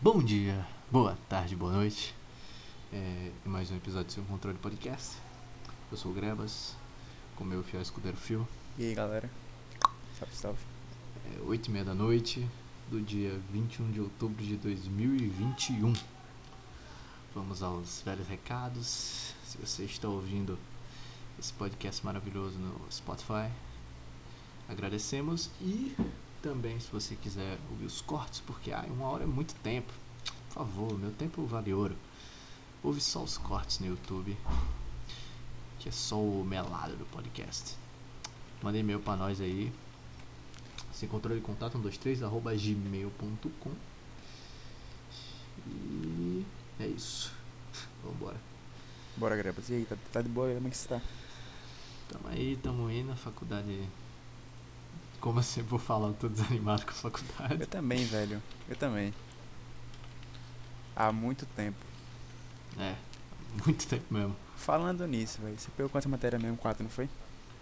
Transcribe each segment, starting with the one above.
Bom dia, boa tarde, boa noite. É mais um episódio do seu controle podcast. Eu sou o Grebas, com meu fiel escudeiro Fio. E aí galera? Salve, salve. É 8 e meia da noite do dia 21 de outubro de 2021. Vamos aos velhos recados. Se você está ouvindo esse podcast maravilhoso no Spotify, agradecemos. E também, se você quiser ouvir os cortes, porque ah, uma hora é muito tempo. Por favor, meu tempo vale ouro. Ouve só os cortes no YouTube, que é só o melado do podcast. Manda e-mail pra nós aí. Sem controle de contato 123 arroba gmail.com. E é isso. Vambora. Bora, Grebas. E aí, tá, tá de boa? Como é que você tá? Tamo aí, tamo indo na faculdade. Como eu sempre vou falar, eu tô desanimado com a faculdade. Eu também, velho. Eu também. Há muito tempo. É, muito tempo mesmo. Falando nisso, velho. Você pegou quantas matérias mesmo? Quatro, não foi?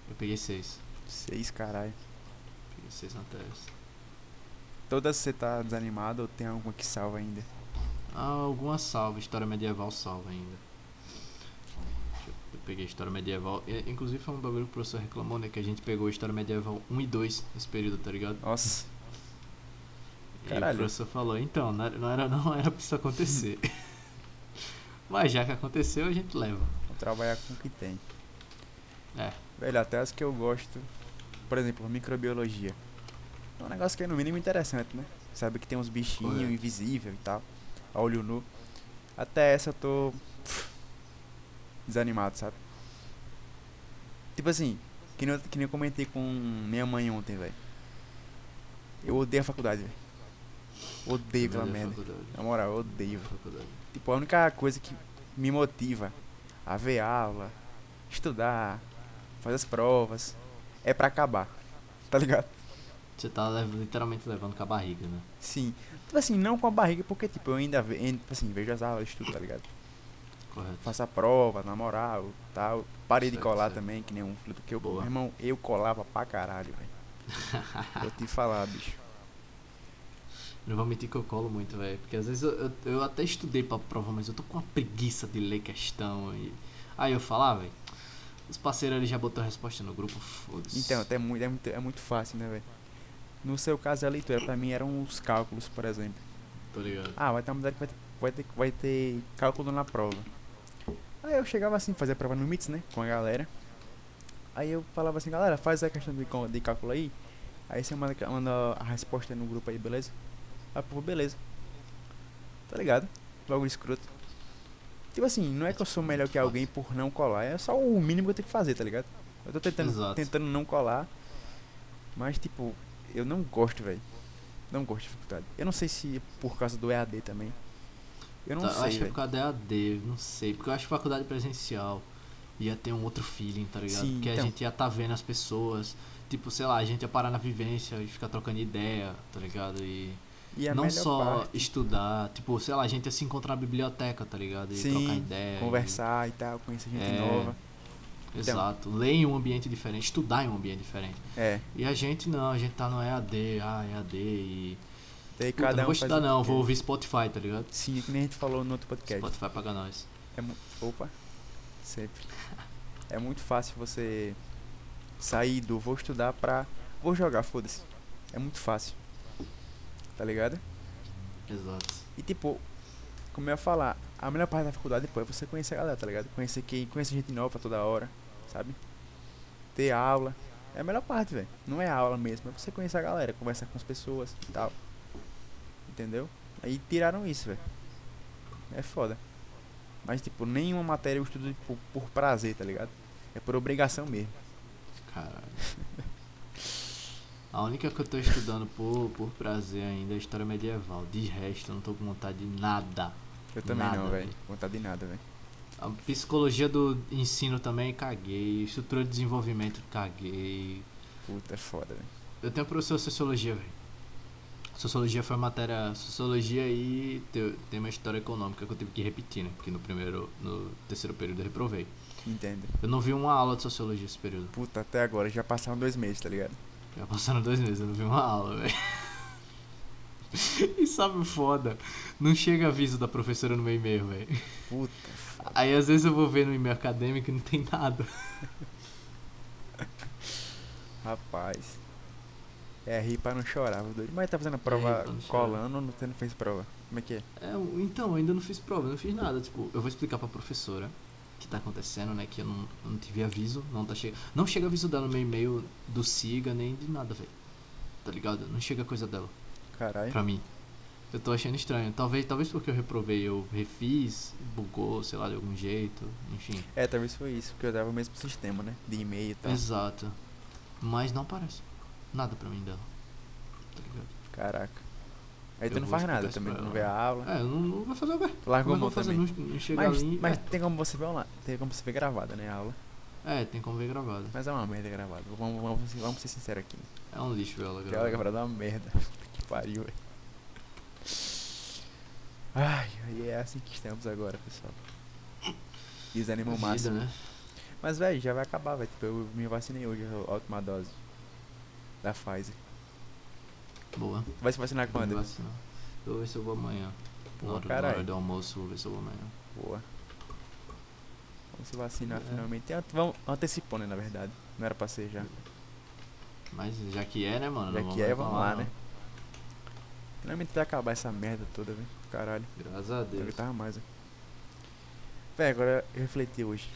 Eu peguei seis. Seis, caralho. Peguei seis matérias. Todas você tá desanimado ou tem alguma que salva ainda? Ah, alguma salva, história medieval salva ainda. Peguei história medieval. E, inclusive foi um bagulho que o professor reclamou, né? Que a gente pegou história medieval 1 e 2 nesse período, tá ligado? Nossa. E Caralho. o professor falou, então, não era, não era, não era pra isso acontecer. Mas já que aconteceu, a gente leva. Vou trabalhar com o que tem. É, Velho, até as que eu gosto. Por exemplo, microbiologia. É um negócio que é no mínimo interessante, né? Sabe que tem uns bichinhos invisíveis e tal. A olho nu. Até essa eu tô. Desanimado, sabe? Tipo assim, que nem, eu, que nem eu comentei com minha mãe ontem, velho. Eu odeio a faculdade, velho. Odeio aquela a merda. faculdade. Na moral, eu odeio, faculdade. Tipo, a única coisa que me motiva a ver aula, estudar, fazer as provas, é pra acabar. Tá ligado? Você tá literalmente levando com a barriga, né? Sim. Tipo assim, não com a barriga, porque tipo, eu ainda ve tipo assim, vejo as aulas, estudo, tá ligado? Correto. Faço a prova, na moral, tal. Parei de Certo, colar certo. também, que nem um filho, porque eu, meu irmão, eu colava pra caralho, velho. Vou te falar, bicho. Não vou mentir que eu colo muito, velho. Porque às vezes eu, eu, eu até estudei pra prova, mas eu tô com uma preguiça de ler questão. E... Aí eu falo, ah, velho. Os parceiros ali já botou a resposta no grupo, foda-se. Então, até muito, é, muito, é muito fácil, né, velho? No seu caso, a leitura, pra mim, eram os cálculos, por exemplo. Tô ligado. Ah, vai ter uma matéria que vai ter, vai ter, vai ter cálculo na prova. Aí eu chegava assim, fazia a prova no MITS, né? Com a galera. Aí eu falava assim, galera, faz a questão de, de cálculo aí. Aí você manda, manda a resposta no grupo aí, beleza? Aí, pô, beleza. Tá ligado? Logo escroto. Tipo assim, não é que eu sou melhor que alguém por não colar, é só o mínimo que eu tenho que fazer, tá ligado? Eu tô tentando, Exato. tentando não colar, mas tipo, eu não gosto, velho. Não gosto de faculdade. Eu não sei se é por causa do EAD também. Eu não Tá, eu sei, acho que é por causa da EAD, não sei. Porque eu acho que faculdade presencial ia ter um outro feeling, tá ligado? Sim, porque a então. gente ia tá vendo as pessoas. Tipo, sei lá, a gente ia parar na vivência e ficar trocando ideia, tá ligado? E E a não só parte, estudar, tipo, sei lá, a gente ia se encontrar na biblioteca, tá ligado? E Sim, trocar ideia. e- conversar e tal, conhecer gente É. nova. Exato. Ler em um ambiente diferente, estudar em um ambiente diferente. É. E a gente não, a gente tá no EAD, ah, EAD e. Daí cada não um vou estudar não, vou ouvir Spotify, tá ligado? Sim, que nem a gente falou no outro podcast. Spotify paga nós. É Opa, sempre. É muito fácil você sair do vou estudar pra vou jogar, foda-se. É muito fácil. Tá ligado? Exato. E tipo, como eu ia falar, a melhor parte da faculdade pô, é você conhecer a galera, tá ligado? Conhecer quem, conhecer gente nova toda hora, sabe? Ter aula. É a melhor parte, velho. Não é aula mesmo, é você conhecer a galera, conversar com as pessoas e tal. Entendeu? Aí tiraram isso, velho. É foda. Mas tipo, nenhuma matéria eu estudo por, por prazer, tá ligado? É por obrigação mesmo. Caralho. A única que eu tô estudando por, por prazer ainda é história medieval. De resto, eu não tô com vontade de nada. Eu também Nada, não, velho. velho. Vontade de nada, velho. A psicologia do ensino também caguei. Estrutura de desenvolvimento caguei. Puta, é foda, velho. Eu tenho professor de sociologia, velho. Sociologia foi matéria. Sociologia e te- tem uma história econômica que eu tive que repetir, né? Porque no primeiro. No terceiro período eu reprovei. Entendo. Eu não vi uma aula de sociologia esse período. Puta, até agora já passaram dois meses, tá ligado? Já passaram dois meses, eu não vi uma aula, velho. E sabe o foda? Não chega aviso da professora no meu e-mail, velho. Puta. Aí às vezes eu vou ver no e-mail acadêmico e não tem nada. Rapaz. É rir pra não chorar. Mas tá fazendo a prova chorar. colando ou não- você não fez prova? Como é que é? É, então, eu ainda não fiz prova, não fiz nada. Tipo, eu vou explicar pra professora o que tá acontecendo, né? Que eu não, eu não tive aviso, não tá chegando. Não chega aviso dela no meu e-mail do SIGA nem de nada, velho. Tá ligado? Não chega coisa dela Caralho. pra mim. Eu tô achando estranho. Talvez, talvez porque eu reprovei, eu refiz, bugou, sei lá, de algum jeito, enfim. É, talvez foi isso, porque eu dava o mesmo sistema, né? De e-mail e tal. Exato. Mas não aparece nada pra mim dela. Tá ligado? Caraca. Aí tu Eu não vou faz nada também, tu não ela. vê a aula. É, eu não, não vou fazer o quê? Largou Como mão também. Não, não Mas, ali. mas é. tem como você ver online, tem como você ver gravada, né, a aula. É, tem como ver gravado. Mas é uma merda gravada. Vamos, vamos, vamos ser sinceros aqui. É um lixo ela Aquela gravada. gravada é uma merda. que pariu, velho. Ai, e é assim que estamos agora, pessoal. Desanima o Vida, máximo. né? Mas, velho, já vai acabar, velho. Tipo, eu me vacinei hoje, a última dose. Da Pfizer. Boa. Tu vai se vacinar quando? vacinar. Eu vou ver se eu vou amanhã. Pô, na, hora, na caralho. hora do almoço, vou ver se eu vou amanhã. Boa. Vamos se vacinar É. finalmente. Vamos antecipando, né, na verdade. Não era pra ser já. Mas já que é, né, mano? Já não que é, vamos lá, não. né? Finalmente vai acabar essa merda toda, velho. Caralho. Graças a Eu Deus. tava mais, velho. Véi, agora eu refleti hoje.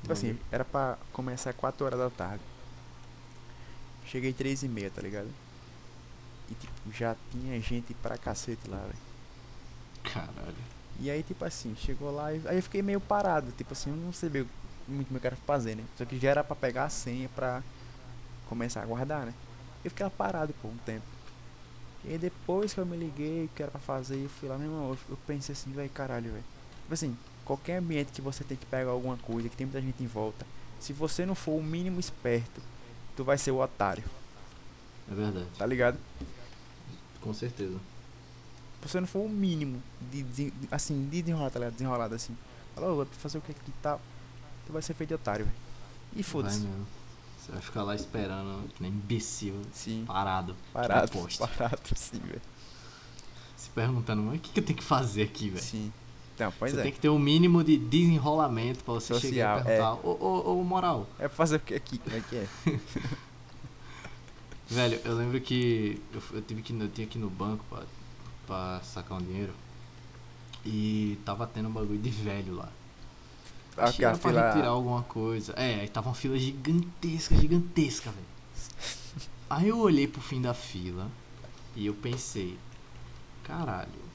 Tipo assim, era pra começar 4 horas da tarde. Cheguei 3 e meia, tá ligado? E tipo, já tinha gente pra cacete lá, velho. Caralho. E aí, tipo assim, chegou lá e aí eu fiquei meio parado, tipo assim, eu não sabia muito o que eu quero fazer, né? Só que já era pra pegar a senha pra começar a guardar, né? Eu fiquei lá parado por um tempo. E aí depois que eu me liguei, que era pra fazer, eu fui lá, meu irmão, eu, eu pensei assim, velho, caralho, velho. Tipo assim, qualquer ambiente que você tem que pegar alguma coisa, que tem muita gente em volta, se você não for o mínimo esperto, tu vai ser o otário, É verdade. tá ligado? Com certeza. Se você não for o mínimo de, de- assim, de desenrolar, tá ligado? Desenrolado assim. Fala, ô, fazer o que aqui e tal. Tu vai ser feito de otário, velho. E foda-se. Você vai ficar lá esperando, que nem imbecil, Sim. parado. Parado, que parado, sim, velho. Se perguntando, mas o que, que eu tenho que fazer aqui, velho? Sim. Então, pois você é. tem que ter um mínimo de desenrolamento pra você chegar Social, e perguntar, ô, ô, ô, moral, É pra fazer o que aqui? Como é que é? Velho, eu lembro que eu, eu tive que eu tinha que ir no banco pra, pra sacar um dinheiro. E tava tendo um bagulho de velho lá. Ah, Acho que que a era pra fila. retirar alguma coisa. É, aí tava uma fila gigantesca, gigantesca, velho. Aí eu olhei pro fim da fila e eu pensei, caralho.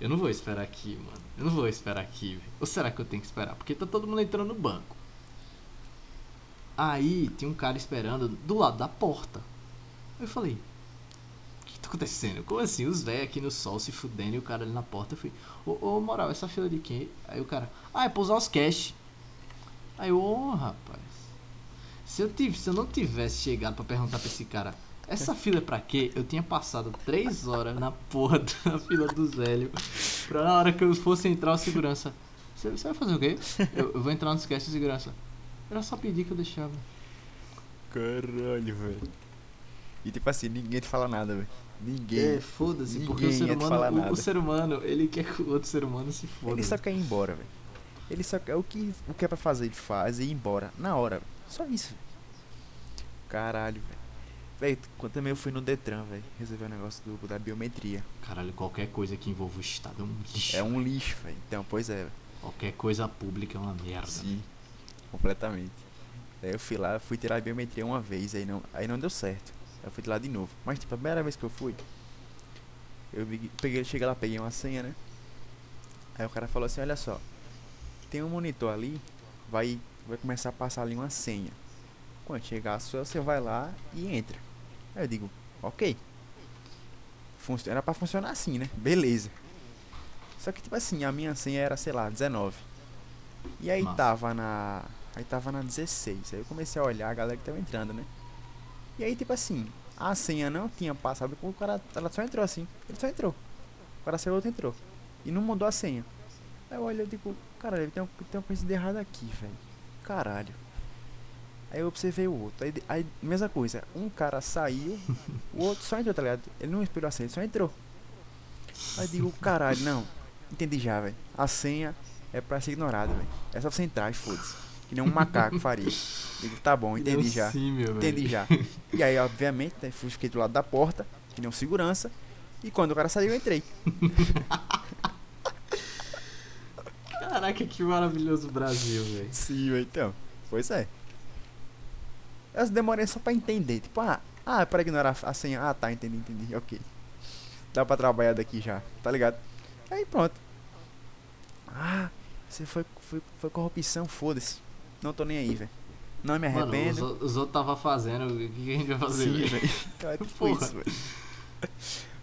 Eu não vou esperar aqui, mano. Eu não vou esperar aqui, velho. Ou será que eu tenho que esperar? Porque tá todo mundo entrando no banco. Aí tinha um cara esperando do lado da porta. Eu falei, o que tá acontecendo? Como assim? Os velhos aqui no sol se fudendo e o cara ali na porta. Eu falei, ô, moral, essa fila de quem? Aí o cara, ah, é pra usar os cash. Aí eu, ô rapaz. Se eu, tive, se eu não tivesse chegado pra perguntar pra esse cara, essa fila é pra quê? Eu tinha passado três horas na porra da fila dos velhos. Pra na hora que eu fosse entrar o segurança. Você, vai fazer o quê? Eu, eu vou entrar no cash de segurança. Era só pedir que eu deixava. Caralho, velho. E tipo assim, ninguém te fala nada, velho. Ninguém. É, foda-se, porque o ser humano, o, o ser humano, ele quer que o outro ser humano se foda. Ele só quer ir embora, velho. Ele só quer o que, o que é pra fazer, ele faz e ir embora. Na hora, velho. Só isso, velho. Caralho, velho. Velho, quando também eu fui no Detran, velho, resolver o negócio do, da biometria. Caralho, qualquer coisa que envolva o Estado é um lixo. É um lixo, velho. Então, pois é. Qualquer coisa pública é uma merda. Sim, completamente. Aí eu fui lá, fui tirar a biometria uma vez, aí não, aí não deu certo. Aí eu fui tirar de novo. Mas tipo, a primeira vez que eu fui, eu peguei, cheguei lá, peguei uma senha, né? Aí o cara falou assim, olha só, tem um monitor ali, vai, vai começar a passar ali uma senha. Quando chegar a sua, você vai lá e entra. Aí eu digo, ok. Func- Era pra funcionar assim, né? Beleza. Só que tipo assim, a minha senha era, sei lá, 19. E aí Massa. tava na. Aí tava na 16. Aí eu comecei a olhar a galera que tava entrando, né? E aí, tipo assim, a senha não tinha passado o cara. Ela só entrou assim. Ele só entrou. O cara saiu, outro entrou. E não mudou a senha. Aí eu olhei e digo, caralho, tem, um- tem uma coisa de errado aqui, velho. Caralho. Aí eu observei o outro. Aí, aí mesma coisa, um cara saiu, o outro só entrou, tá ligado? Ele não esperou a senha, ele só entrou. Aí eu digo, caralho, não. Entendi já, velho. A senha é pra ser ignorada, velho. É só você entrar e foda-se. Que nem um macaco faria. Digo, tá bom, entendi Eu já. Sim, meu Entendi velho. já. E aí, obviamente, né, fui, fiquei do lado da porta, que nem um segurança. E quando o cara saiu, eu entrei. Caraca, que maravilhoso Brasil, velho. Sim, então. Pois é. Eu demorei só pra entender. Tipo, ah, ah, é pra ignorar a senha. Ah, tá, entendi, entendi. Ok. Dá pra trabalhar daqui já, tá ligado? Aí pronto. Ah, você foi, foi, foi corrupção, foda-se. Não tô nem aí, velho. Não me Mano, os, arrependo. os outros tava fazendo, o que a gente vai fazer, Sim, velho? Então é tipo isso, velho.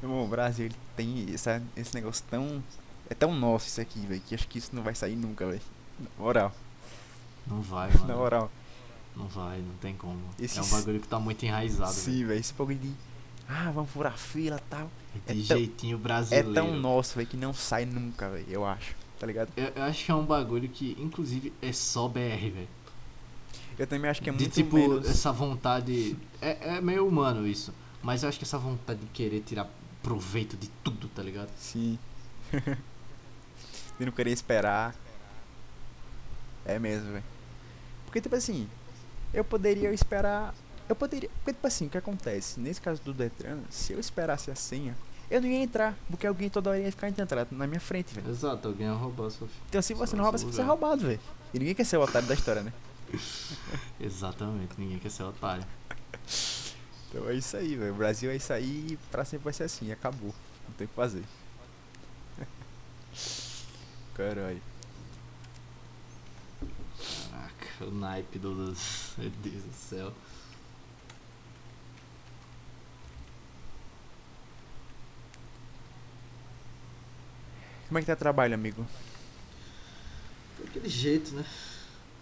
Meu irmão, o Brasil ele tem essa, esse negócio tão. É tão nosso isso aqui, velho, que acho que isso não vai sair nunca, velho. Na moral, Não vai, mano. na moral. Não vai, não tem como. É um bagulho que tá muito enraizado. Sim, velho, esse bagulho de. Ah, vamos furar fila e tal. De é tão- jeitinho É brasileiro. tão nosso, velho, que não sai nunca, velho, eu acho. Tá ligado? Eu, eu acho que é um bagulho que, inclusive, é só BR, velho. Eu também acho que é de muito tipo, menos. essa vontade. É, é meio humano isso. Mas eu acho que essa vontade de querer tirar proveito de tudo, tá ligado? Sim. de não querer esperar. É mesmo, velho. Porque, tipo assim, eu poderia esperar. Eu poderia. Porque, tipo assim, o que acontece? Nesse caso do Detran, se eu esperasse a senha, eu não ia entrar. Porque alguém toda hora ia ficar entrando na minha frente, velho. Exato, alguém ia roubar sua Então, se você não rouba, você lugar. roubado, velho. E ninguém quer ser o otário da história, né? Exatamente, ninguém quer ser otário. Então é isso aí, velho. O Brasil é isso aí e pra sempre vai ser assim. Acabou. Não tem o que fazer. Caralho. Caraca, o naipe do. Meu Deus do céu. Como é que tá o trabalho, amigo? Daquele jeito, né?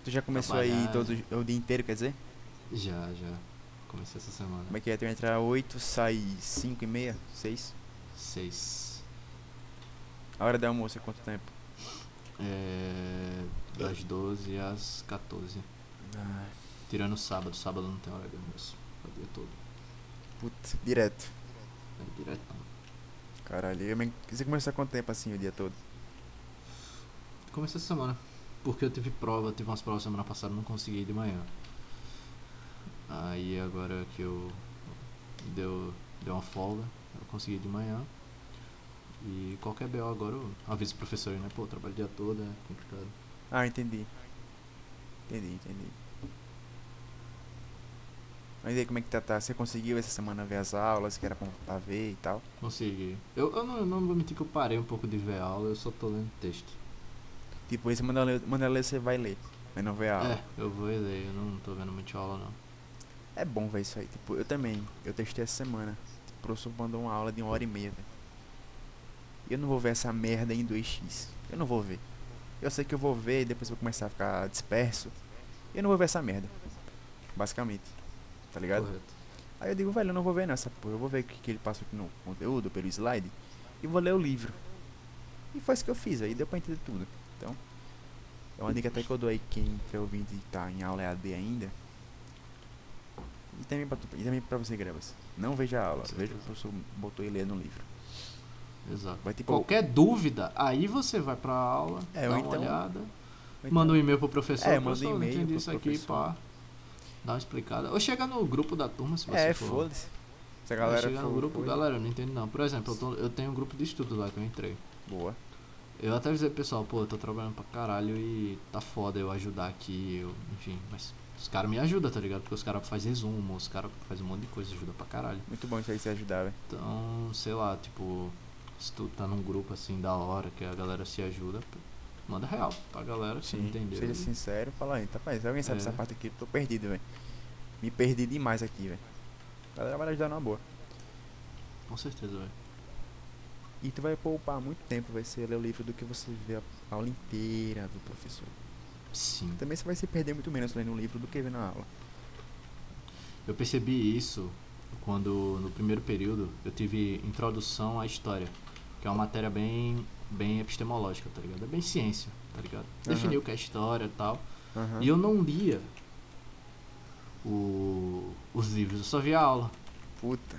Tu já começou aí Trabalhar. todo o- dia inteiro, quer dizer? Já, já. Comecei essa semana. Como é que é? Tu entra 8, sai 5 e meia, 6? Seis. A hora do almoço é quanto tempo? É. Das 12 às 14. Ah, Tirando sábado. Sábado não tem hora de almoço. O dia todo. putz, direto. É diretão. Caralho, eu me- você começou há quanto tempo assim o dia todo? Comecei essa semana. Porque eu tive prova, tive umas provas semana passada, não consegui ir de manhã. Aí agora que eu deu, deu uma folga, eu consegui ir de manhã. E qualquer BO agora eu aviso o professor, né? Pô, trabalho o dia todo, é complicado. Ah, entendi. Entendi, entendi. Mas aí, como é que tá, tá? Você conseguiu essa semana ver as aulas que era pra, pra ver e tal? Consegui. Eu, eu não, eu não vou mentir que eu parei um pouco de ver a aula, eu só tô lendo texto. Tipo, esse manda ler, manda ler, você vai ler, mas não vê a aula. É, eu vou ler, eu não tô vendo muito aula não. É bom ver isso aí. Tipo, eu também. Eu testei essa semana. Tipo, o professor mandou uma aula de uma hora e meia, velho. E eu não vou ver essa merda em 2x. Eu não vou ver. Eu sei que eu vou ver e depois eu vou começar a ficar disperso. E eu não vou ver essa merda. Basicamente. Tá ligado? Correto. Aí eu digo, velho, eu não vou ver nessa porra. Eu vou ver o que, que ele passou aqui no conteúdo, pelo slide. E vou ler o livro. E foi isso que eu fiz. Aí deu pra entender tudo. Então, é uma dica até que eu dou aí quem quer ouvindo e tá em aula EAD ainda. E também pra, tu- e também pra você, Gravas. Não veja a aula. Veja o professor botou ele ler no livro. Exato. Tipo. Qualquer dúvida, aí você vai pra aula, É, dá uma então- olhada, então- manda um e-mail pro professor, É, manda um e-mail pro isso aqui, professor. pá. Dá uma explicada. Ou chega no grupo da turma, se você É, for. foda-se. Se a É, galera chega no grupo, for- galera, eu não entendo não. Por exemplo, eu, tô- eu tenho um grupo de estudo lá que eu entrei. Boa. Eu até avisei pro pessoal, pô, eu tô trabalhando pra caralho e tá foda eu ajudar aqui, eu, enfim, mas os caras me ajudam, tá ligado? Porque os caras fazem resumo, os caras fazem um monte de coisa, ajuda pra caralho. Muito bom isso aí se ajudar, velho. Então, sei lá, tipo, se tu tá num grupo assim da hora, que a galera se ajuda, manda real pra galera, se não entendeu. Seja e- sincero, fala aí, tá rapaz, alguém sabe É. essa parte aqui, eu tô perdido, velho. Me perdi demais aqui, velho. A galera vai ajudar numa boa. Com certeza, velho. E tu vai poupar muito tempo, vai ser ler o livro do que você ver a aula inteira do professor. Sim. Também você vai se perder muito menos lendo um livro do que vendo a aula. Eu percebi isso quando no primeiro período eu tive introdução à história, que é uma matéria bem bem epistemológica, tá ligado? É bem ciência, tá ligado? Definir o que é história e tal. Aham. E eu não lia o, os livros, eu só via aula. Puta.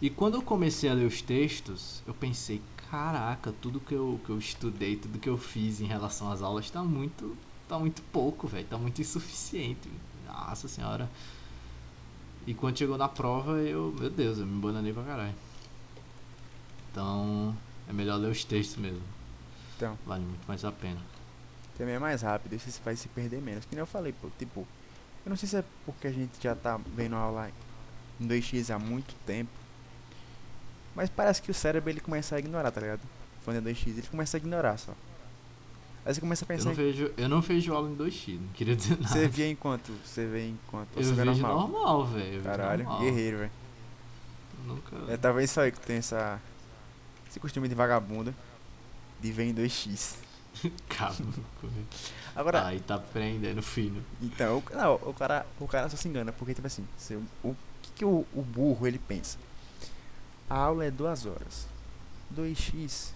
E quando eu comecei a ler os textos, eu pensei, caraca, tudo que eu, que eu estudei, tudo que eu fiz em relação às aulas tá muito, tá muito pouco, velho, tá muito insuficiente. Nossa senhora. E quando chegou na prova, eu, meu Deus, eu me bananei pra caralho. Então, é melhor ler os textos mesmo. Então. Vale muito mais a pena. Também é mais rápido, você vai se perder menos. Que nem eu falei, pô, tipo, eu não sei se é porque a gente já tá vendo aula em 2x há muito tempo. Mas parece que o cérebro ele começa a ignorar, tá ligado? Quando é 2x, ele começa a ignorar só. Aí você começa a Eu pensar. não em- vejo, eu não vejo aula em 2x, não queria dizer nada. Você via enquanto? Você vê enquanto? Eu você vejo normal? normal, velho. eu Caralho, normal. guerreiro, velho. Nunca. É talvez só eu que tenho essa. Esse costume de vagabundo. De ver em 2x. Cabro. Agora, Aí tá prendendo fino. Então, o, não, o cara, o cara só se engana, porque tipo assim, se, o, o que, que o, o burro ele pensa? A aula é duas horas. 2x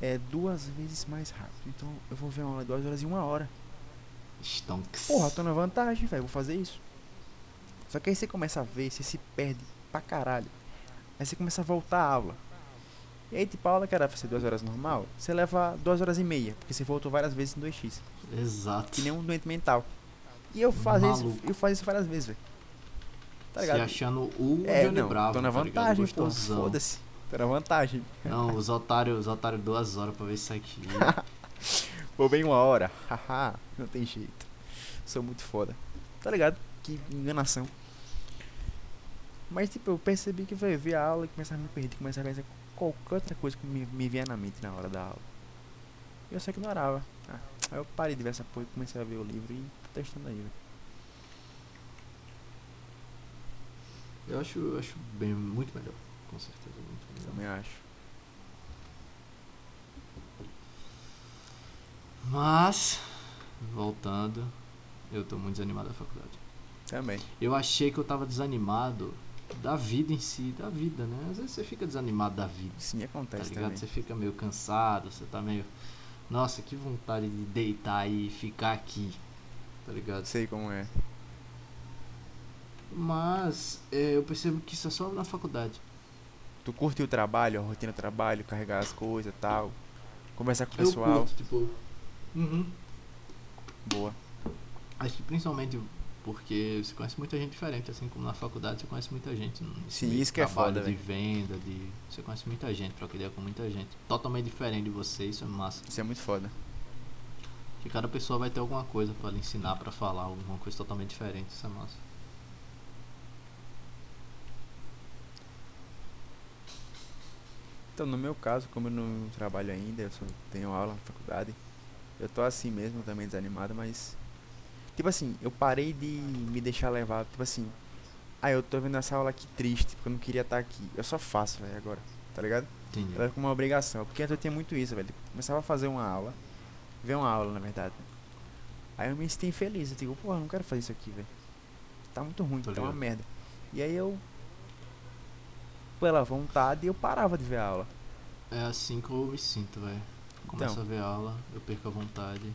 é duas vezes mais rápido. Então eu vou ver uma aula de duas horas em uma hora. Stonks. Porra, tô na vantagem, velho. Vou fazer isso. Só que aí você começa a ver, você se perde pra caralho. Aí você começa a voltar à aula. E aí, tipo, a aula que era pra ser duas horas normal, você leva duas horas e meia, porque você voltou várias vezes em 2x. Exato. Que nem um doente mental. E eu fazia isso, eu fazia isso várias vezes, velho. Tá Se ligado? achando o É, Johnny não, Bravo. tô na tá vantagem, pô. Gostosão. Foda-se. Tô na vantagem. Não, os otários, os otários duas horas pra ver isso aqui. Vou bem uma hora. Haha, não tem jeito. Sou muito foda. Tá ligado? Que enganação. Mas, tipo, eu percebi que foi ver a aula e começava a me perder, começava a pensar qualquer outra coisa que me, me vinha na mente na hora da aula. E eu só ignorava. Ah, aí eu parei de ver essa porra e comecei a ver o livro e tô testando aí, velho. Eu acho, eu acho bem, muito melhor. Com certeza, muito melhor. Também acho. Mas, voltando, eu tô muito desanimado da faculdade. Também. Eu achei que eu tava desanimado da vida em si, da vida, né? Às vezes você fica desanimado da vida, Sim, tá acontece ligado? também. Você fica meio cansado, você tá meio. Nossa, que vontade de deitar e ficar aqui, tá ligado? Sei como é. Mas é, eu percebo que isso é só na faculdade. Tu curte o trabalho, a rotina do trabalho, carregar as coisas e tal. Conversar com o Eu pessoal. curto, tipo. Uhum. Boa. Acho que principalmente porque você conhece muita gente diferente, assim como na faculdade você conhece muita gente. nesse Sim, isso que é foda, de venda, de. Você conhece muita gente, troca ideia com muita gente. Totalmente diferente de você, isso é massa. Isso é muito foda. Que cada pessoa vai ter alguma coisa pra lhe ensinar, pra falar, alguma coisa totalmente diferente, isso é massa. Então, no meu caso, como eu não trabalho ainda, eu só tenho aula na faculdade, eu tô assim mesmo, também desanimado, mas. Tipo assim, eu parei de me deixar levar, tipo assim. Ah, eu tô vendo essa aula aqui triste, porque eu não queria estar aqui. Eu só faço, velho, agora, tá ligado? Entendi. Era como uma obrigação, porque antes eu tinha muito isso, velho. Começava a fazer uma aula, ver uma aula, na verdade. Aí eu me senti infeliz, eu digo, porra, não quero fazer isso aqui, velho. Tá muito ruim, tá uma merda. E aí eu, pela vontade, eu parava de ver a aula. É assim que eu me sinto, velho. Começo Então. a ver aula, eu perco a vontade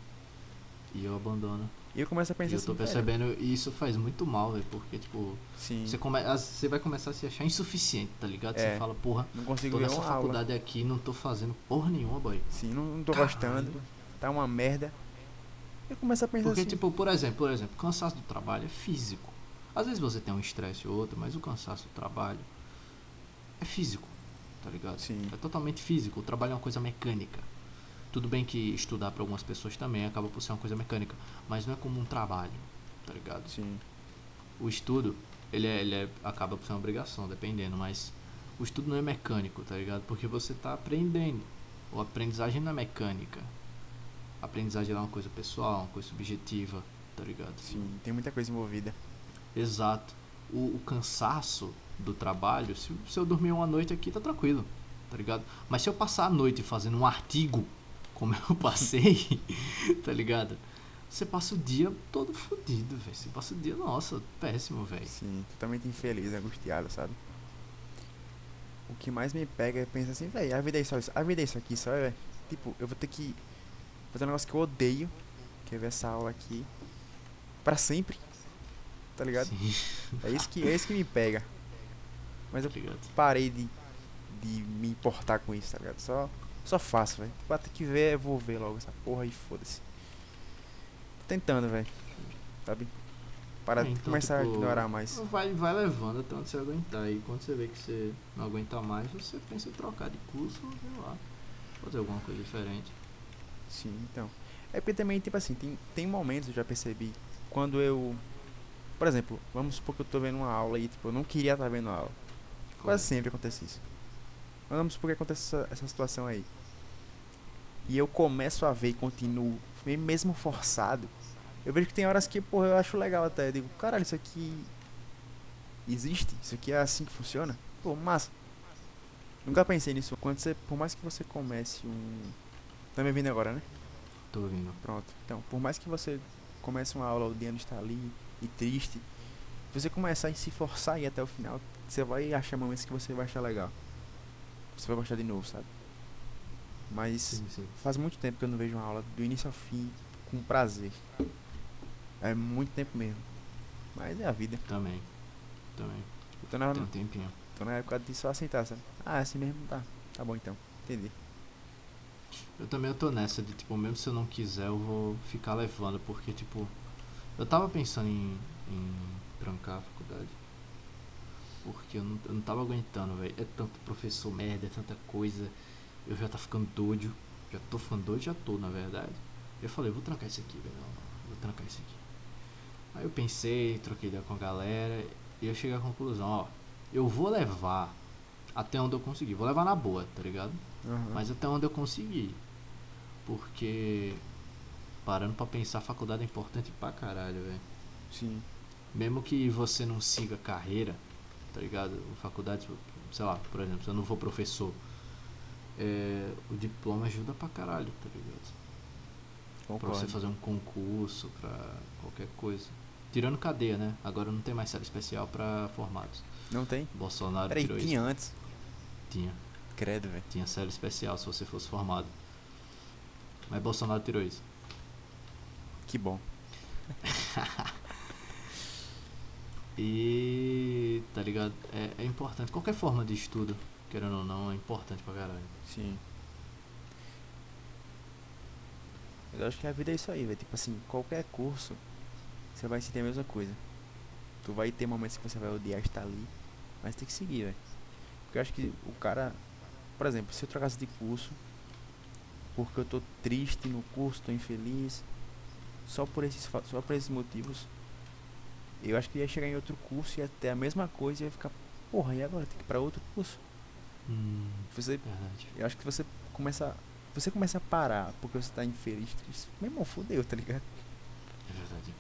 e eu abandono. E eu começo a E pensar eu assim, tô velho, percebendo, e isso faz muito mal, velho, porque, tipo, sim, você, come, você vai começar a se achar insuficiente, tá ligado? É. Você fala, porra, não consigo tô uma aula. faculdade aqui não tô fazendo porra nenhuma, boy. Sim, não, não tô Caralho. gostando, tá uma merda. Eu começo a pensar Porque, assim, tipo, por exemplo, por exemplo, cansaço do trabalho é físico. Às vezes você tem um estresse ou outro, mas o cansaço do trabalho é físico, tá ligado? sim, É totalmente físico. O trabalho é uma coisa mecânica. Tudo bem que estudar para algumas pessoas também acaba por ser uma coisa mecânica, mas não é como um trabalho, tá ligado? sim, O estudo, ele, é, ele é- acaba por ser uma obrigação, dependendo, mas o estudo não é mecânico, tá ligado? Porque você tá aprendendo. O aprendizagem não é mecânica. A aprendizagem é uma coisa pessoal, uma coisa subjetiva, tá ligado? sim, tem muita coisa envolvida. Exato. O, o cansaço do trabalho, se, se eu dormir uma noite aqui, tá tranquilo, tá ligado? Mas se eu passar a noite fazendo um artigo, como eu passei, tá ligado? Você passa o dia todo fodido, velho. Você passa o dia, nossa, péssimo, velho. Sim, totalmente infeliz, angustiado, sabe? O que mais me pega é pensar assim, velho, a vida é só isso. A vida é isso aqui, só é. Tipo, eu vou ter que fazer um negócio que eu odeio, que é ver essa aula aqui, pra sempre. tá ligado? Sim, É isso que, é isso que me pega. Mas eu tá parei de, de me importar com isso, tá ligado? Só, só faço, velho. Vai ter que ver, eu vou ver logo essa porra aí, foda-se. Tô tentando, velho. Sabe? Para É, então, começar tipo, a ignorar mais. Vai, vai levando até onde você aguentar. E quando você vê que você não aguenta mais, você pensa em trocar de curso, sei lá. Fazer alguma coisa diferente. Sim, então. É porque também, tipo assim, tem, tem momentos, eu já percebi, quando eu. Por exemplo, vamos supor que eu tô vendo uma aula e, tipo, eu não queria estar vendo a aula. Quase sempre acontece isso. Mas vamos supor que acontece essa, essa situação aí. E eu começo a ver e continuo, me- mesmo forçado. Eu vejo que tem horas que, porra, eu acho legal até. Eu digo, caralho, isso aqui existe? Isso aqui é assim que funciona? Pô, massa. Nunca pensei nisso. Quando você, por mais que você comece um. Tá me ouvindo agora, né? Tô ouvindo. Pronto. Então, por mais que você comece uma aula, o Diano está ali e triste, se você começar a se forçar ir até o final, você vai achar momentos que você vai achar legal. Você vai gostar de novo, sabe? Mas Sim, sim. faz muito tempo que eu não vejo uma aula do início ao fim com prazer. É muito tempo mesmo. Mas é a vida. Também. Também. Eu tô na, Tem um tempinho. tô na época de só aceitar, sabe? Ah, assim mesmo? Tá. Tá bom então. Entendi. Eu também eu tô nessa de tipo, mesmo se eu não quiser, eu vou ficar levando, porque tipo, eu tava pensando em, em trancar a faculdade. Porque eu não, eu não tava aguentando, velho. É tanto professor merda, é tanta coisa. Eu já tá ficando doido. Já tô ficando doido, já tô, na verdade. Eu falei, vou trancar isso aqui, velho. Vou trancar isso aqui. Aí eu pensei, troquei ideia com a galera. E eu cheguei à conclusão, ó. Eu vou levar até onde eu conseguir. Vou levar na boa, tá ligado? Aham. Mas até onde eu consegui. Porque, parando pra pensar, a faculdade é importante pra caralho, velho. Sim. Mesmo que você não siga carreira, tá ligado? Faculdade, sei lá, por exemplo, se eu não for professor, é, o diploma ajuda pra caralho, tá ligado? Pra você Concordo. fazer um concurso, pra qualquer coisa. Tirando cadeia, né? Agora não tem mais série especial pra formados. Não tem? Bolsonaro Peraí, tirou tinha isso. antes. Tinha. Credo, velho. Tinha série especial se você fosse formado. Mas Bolsonaro tirou isso. Que bom. E tá ligado? É, é importante. Qualquer forma de estudo, querendo ou não, é importante pra caralho. Sim. Eu acho que a vida é isso aí, velho. Tipo assim, qualquer curso, você vai sentir a mesma coisa. Tu vai ter momentos que você vai odiar estar ali, mas tem que seguir, velho. Porque eu acho que o cara, por exemplo, se eu trocasse de curso, porque eu tô triste no curso, tô infeliz, só por esses, só por esses motivos, eu acho que ia chegar em outro curso e ia ter a mesma coisa e ia ficar, porra, e agora? Tem que ir pra outro curso? Hum, Você verdade. eu acho que você começa. Você começa a parar porque você tá infeliz. Meu irmão, fodeu, tá ligado? É verdade.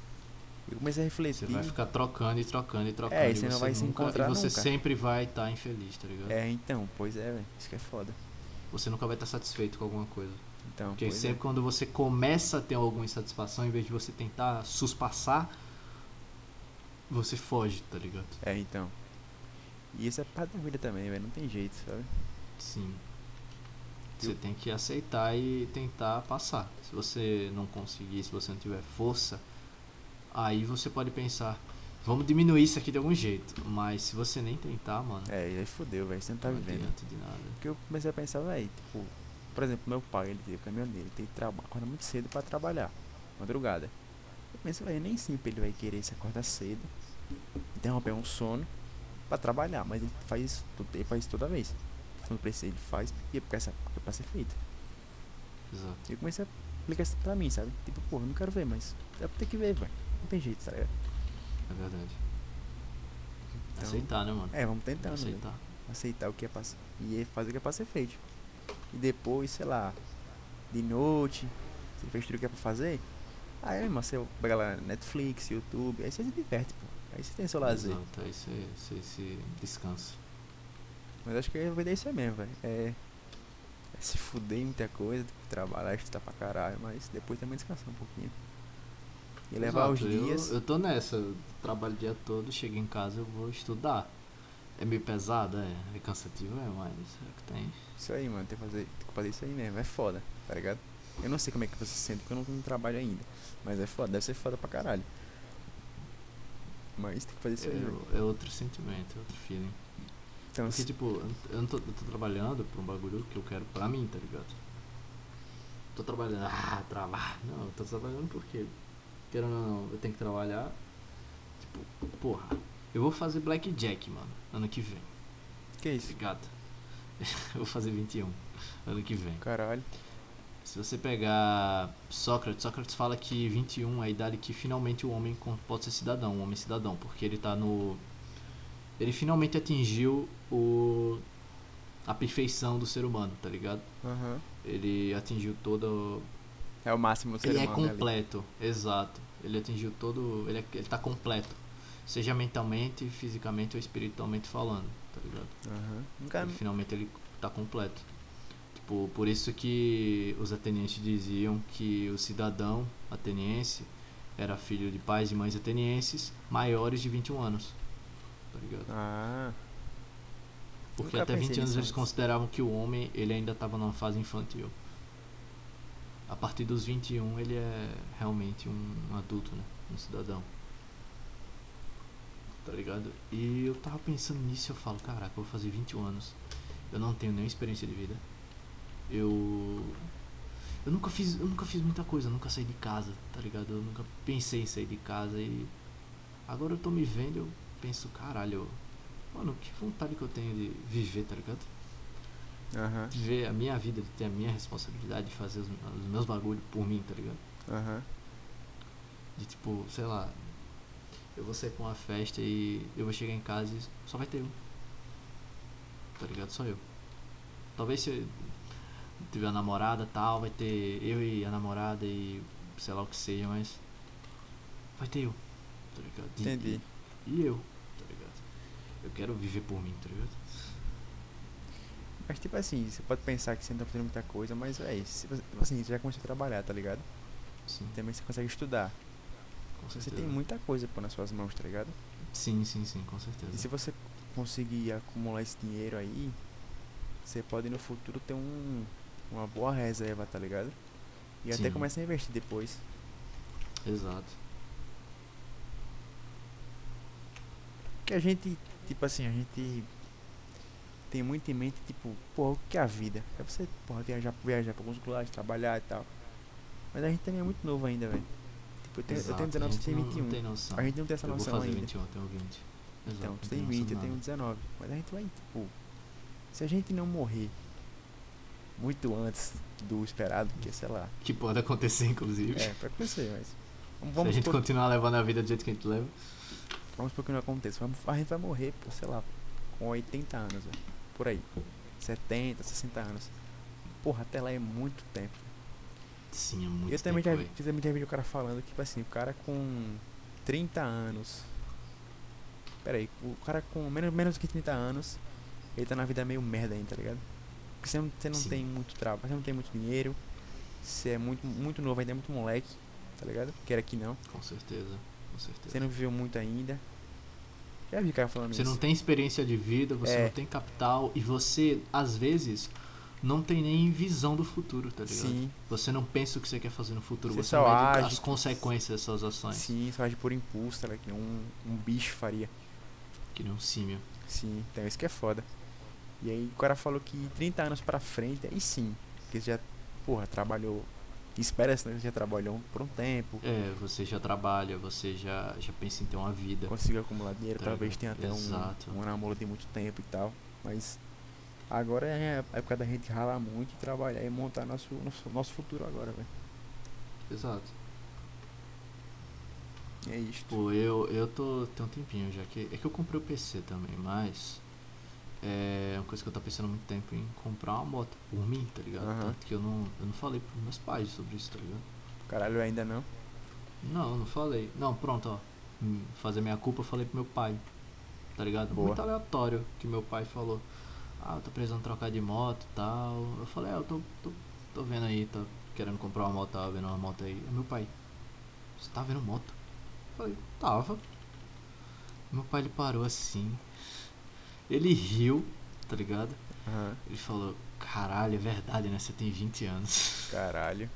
Eu comecei a refletir. Você vai ficar trocando e trocando e trocando. É, e você não vai se nunca- encontrar E você nunca. sempre vai estar infeliz, tá ligado? É, então, pois é, velho. Isso que é foda. Você nunca vai estar satisfeito com alguma coisa. Então, Porque sempre quando você começa a ter alguma insatisfação, em vez de você tentar suspassar, você foge, tá ligado? é. Então. E isso é parte da vida também, velho. Não tem jeito, sabe? Sim. Você tem que aceitar e tentar passar. Se você não conseguir, se você não tiver força, aí você pode pensar, vamos diminuir isso aqui de algum jeito. Mas se você nem tentar, mano, É, aí fodeu, velho. Você não tá não vivendo. adianta de nada. Porque eu comecei a pensar, velho, tipo, por exemplo, meu pai, ele tem caminhoneiro, ele tem que traba- acorda muito cedo pra trabalhar, madrugada. Eu penso, velho, nem sempre ele vai querer se acordar cedo, interromper um sono pra trabalhar, mas ele faz isso, ele faz isso toda vez. Quando precisa, ele faz porque, porque é pra ser feito. Exato. E eu comecei a aplicar isso pra mim, sabe? Tipo, pô, eu não quero ver, mas é pra ter que ver, velho. Não tem jeito, tá ligado? É verdade. Então, Aceitar, né, mano? É, vamos tentando, velho. Aceitar. aceitar o que é pra ser- e fazer o que é pra ser feito. E depois, sei lá, de noite, você fez tudo o que é pra fazer, aí irmão, você pega lá Netflix, YouTube, aí você se diverte, pô. Aí você tem seu lazer. Exato. Aí você, você se descansa. Mas acho que a vida é isso aí mesmo, velho. É, é se fuder em muita coisa, tipo, trabalhar, estudar pra caralho, mas depois também descansar um pouquinho. E levar os Exato, eu- dias. Eu, tô nessa. Eu trabalho o dia todo, chego em casa, eu vou estudar. É meio pesado, é, é cansativo, é, mas é o que tem. Isso aí, mano, tem que, fazer, tem que fazer isso aí mesmo. É foda, tá ligado? Eu não sei como é que você se sente porque eu não, não trabalho ainda. Mas é foda, deve ser foda pra caralho. Mas tem que fazer isso aí, velho. É, é outro sentimento, é outro feeling. Então, Porque, se- tipo, eu não- tô, eu tô trabalhando pra um bagulho que eu quero pra mim, tá ligado? Tô trabalhando, ah, trabalho. Não, eu tô trabalhando porque, querendo ou não, eu tenho que trabalhar. Tipo, porra, eu vou fazer Blackjack, mano, ano que vem, que isso? ligado? eu vou fazer 21 ano que vem. Caralho. Se você pegar Sócrates, Sócrates fala que 21 é a idade que finalmente o homem pode ser cidadão, um homem cidadão, porque ele tá no. Ele finalmente atingiu o. a perfeição do ser humano, tá ligado? Aham. Ele atingiu todo. É o máximo do ser Ele é humano, né, ali. completo, exato. Ele atingiu todo. Ele, é, ele tá completo. Seja mentalmente, fisicamente ou espiritualmente falando, tá ligado? Nunca... Ele, finalmente ele tá completo. Tipo, por isso que os atenienses diziam que o cidadão ateniense era filho de pais e mães atenienses maiores de 21 anos. Tá ligado? Ah, Porque até pensei 20 anos eles consideravam que o homem ele ainda estava numa fase infantil. A partir dos 21 ele é realmente um adulto, né? Um cidadão. Tá ligado? E eu tava pensando nisso e eu falo, caraca, eu vou fazer 21 anos. Eu não tenho nenhuma experiência de vida. Eu. Eu nunca fiz. Eu nunca fiz muita coisa, nunca saí de casa, tá ligado? Eu nunca pensei em sair de casa e. Agora eu tô me vendo, eu penso, caralho, mano, que vontade que eu tenho de viver, tá ligado? aham, De ver a minha vida, de ter a minha responsabilidade, de fazer os, os meus bagulhos por mim, tá ligado? aham. De tipo, sei lá, eu vou sair pra uma festa e eu vou chegar em casa e só vai ter eu. Tá ligado? Só eu. Talvez se tiver uma namorada e tal, vai ter eu e a namorada e sei lá o que seja, mas vai ter eu. Tá ligado? E- Entendi. E, e eu, tá ligado? Eu quero viver por mim, tá ligado? Mas tipo assim, você pode pensar que você não tá fazendo muita coisa, mas é isso. Você- Tipo assim, você já começou a trabalhar, tá ligado? Sim, Também você consegue estudar. com Você certeza. tem muita coisa pô nas suas mãos, tá ligado? Sim, sim, sim, com certeza. E se você conseguir acumular esse dinheiro aí, você pode no futuro ter um, uma boa reserva, tá ligado? E até Sim. começar a investir depois. Exato. Que a gente, tipo assim, a gente tem muito em mente, tipo, pô, o que é a vida? É você, porra, viajar, viajar pra alguns lugares, trabalhar e tal. Mas a gente também é muito novo ainda, velho. Tipo, eu tenho, eu Exato, tenho 19, a você tem não- 21. Não tem noção. A gente não tem essa eu vou noção fazer ainda. 21, eu tenho 20. Exato, Então, tu tem noção 20, eu tenho nada. 19. Mas a gente vai, tipo. Se a gente não morrer muito antes do esperado, porque sei lá. Que pode acontecer, inclusive. É, pode acontecer, mas. Vamos, Se a vamos gente supor, continuar levando a vida do jeito que a gente leva. vamos supor que não aconteça. Vamos, a gente vai morrer, por, sei lá, com 80 anos, velho. Por aí. 70, 60 anos. Porra, até lá é muito tempo. Sim, é muito eu também já, tempo, véi. eu também já vi o cara falando que, tipo assim, o cara com 30 anos. Pera aí, o cara com menos, menos que 30 anos, ele tá na vida meio merda ainda, tá ligado? Porque você não, você não Sim. tem muito trabalho, você não tem muito dinheiro, você é muito, muito novo ainda, é muito moleque, tá ligado? Quer aqui não. Com certeza, com certeza. Você não viveu muito ainda. Já vi cara falando Você isso. não tem experiência de vida, você É. não tem capital e você, às vezes, não tem nem visão do futuro, tá ligado? Sim, Você não pensa o que você quer fazer no futuro, Você você, só age, as consequências das suas ações. sim, você age por impulso, tá ligado? Que nem um, um bicho faria. Que nem um símio. Sim, então isso que é foda. E aí o cara falou que 30 anos pra frente, aí sim. Porque já, porra, trabalhou. Né? Você já trabalhou por um tempo. É, você já trabalha, você já, já pensa em ter uma vida. Conseguiu acumular dinheiro, Tá talvez tenha até Exato. um, um namoro de muito tempo e tal. Mas agora é a época da gente ralar muito e trabalhar e montar nosso, nosso, nosso futuro agora, velho. Exato. É isto. Pô, eu, eu tô. Tem um tempinho já que. É que eu comprei o PC também, mas. É uma coisa que eu tô pensando há muito tempo em comprar uma moto por mim, tá ligado? Aham. Tanto que eu não, eu não falei pros meus pais sobre isso, tá ligado? Caralho, ainda não. Não, não falei. Não, pronto, ó. Hum, Fazer minha culpa, eu falei pro meu pai. Tá ligado? Boa. Muito aleatório que meu pai falou. Ah, eu tô precisando trocar de moto e tal. Eu falei, é, eu tô, tô, tô vendo aí, tô querendo comprar uma moto, tava vendo uma moto aí. Aí meu pai, você tá vendo moto? Eu falei, tava. Meu pai ele parou assim. Ele riu, tá ligado? Aham. Ele falou, caralho, é verdade, né? Você tem 20 anos. Caralho.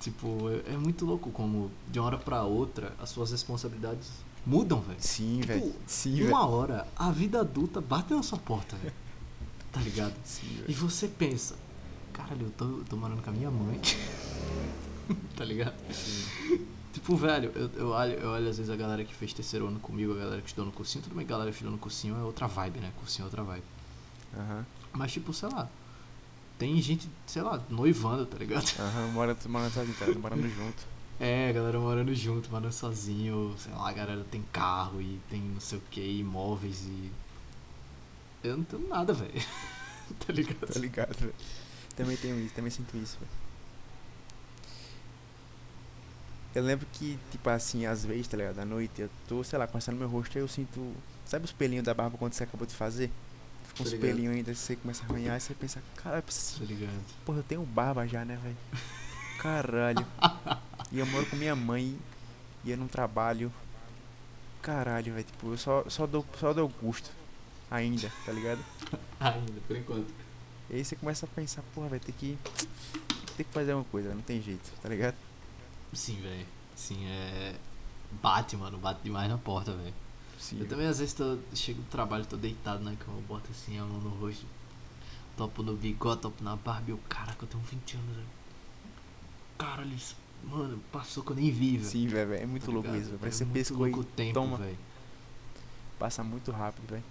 Tipo, é, é muito louco como de uma hora pra outra as suas responsabilidades mudam, velho. Sim, Tipo, velho. Sim. Uma hora a vida adulta bate na sua porta, velho. Tá ligado? Sim, E você pensa, caralho, eu tô, eu tô morando com a minha mãe. tá ligado? Sim. Tipo, velho, eu, eu, olho, eu olho às vezes a galera que fez terceiro ano comigo, a galera que estudou no cursinho, tudo bem, a galera que estudou no cursinho é outra vibe, né? Cursinho é outra vibe. Aham. Mas, tipo, sei lá, tem gente, sei lá, noivando, tá ligado? Aham, morando, morando sozinho, tá? Morando junto. É, a galera morando junto, morando sozinho, sei lá, a galera tem carro e tem não sei o que, imóveis e. Eu não tenho nada, velho. tá ligado? Tá ligado, velho. Também tenho isso, também sinto isso, velho. Eu lembro que, tipo assim, às vezes, tá ligado? À noite eu tô, sei lá, passando meu rosto aí eu sinto. Sabe os pelinhos da barba quando você acabou de fazer? Fica uns pelinhos ainda, você começa a arranhar e você pensa, caralho, preciso- Tá ligado? porra, eu tenho barba já, né, velho? Caralho. e eu moro com minha mãe e eu não trabalho. Caralho, velho. Tipo, eu só, só, dou, só dou gosto. Ainda, tá ligado? Ainda, por enquanto. E aí você começa a pensar, porra, vai ter que. Tem que fazer alguma coisa, não tem jeito, tá ligado? Sim, velho. Sim, é. Bate, mano, bate demais na porta, velho. Sim. Eu também às vezes tô, chego do trabalho, tô deitado na cama, eu boto assim a mão no rosto, topo no bigode, topo na barba e eu, caraca, eu tenho 20 anos, velho. Caralho, isso, mano, passou que eu nem vi, velho. Sim, velho, é muito Tá louco isso. É Parece muito pescou e tempo, toma. velho. passa muito rápido, velho.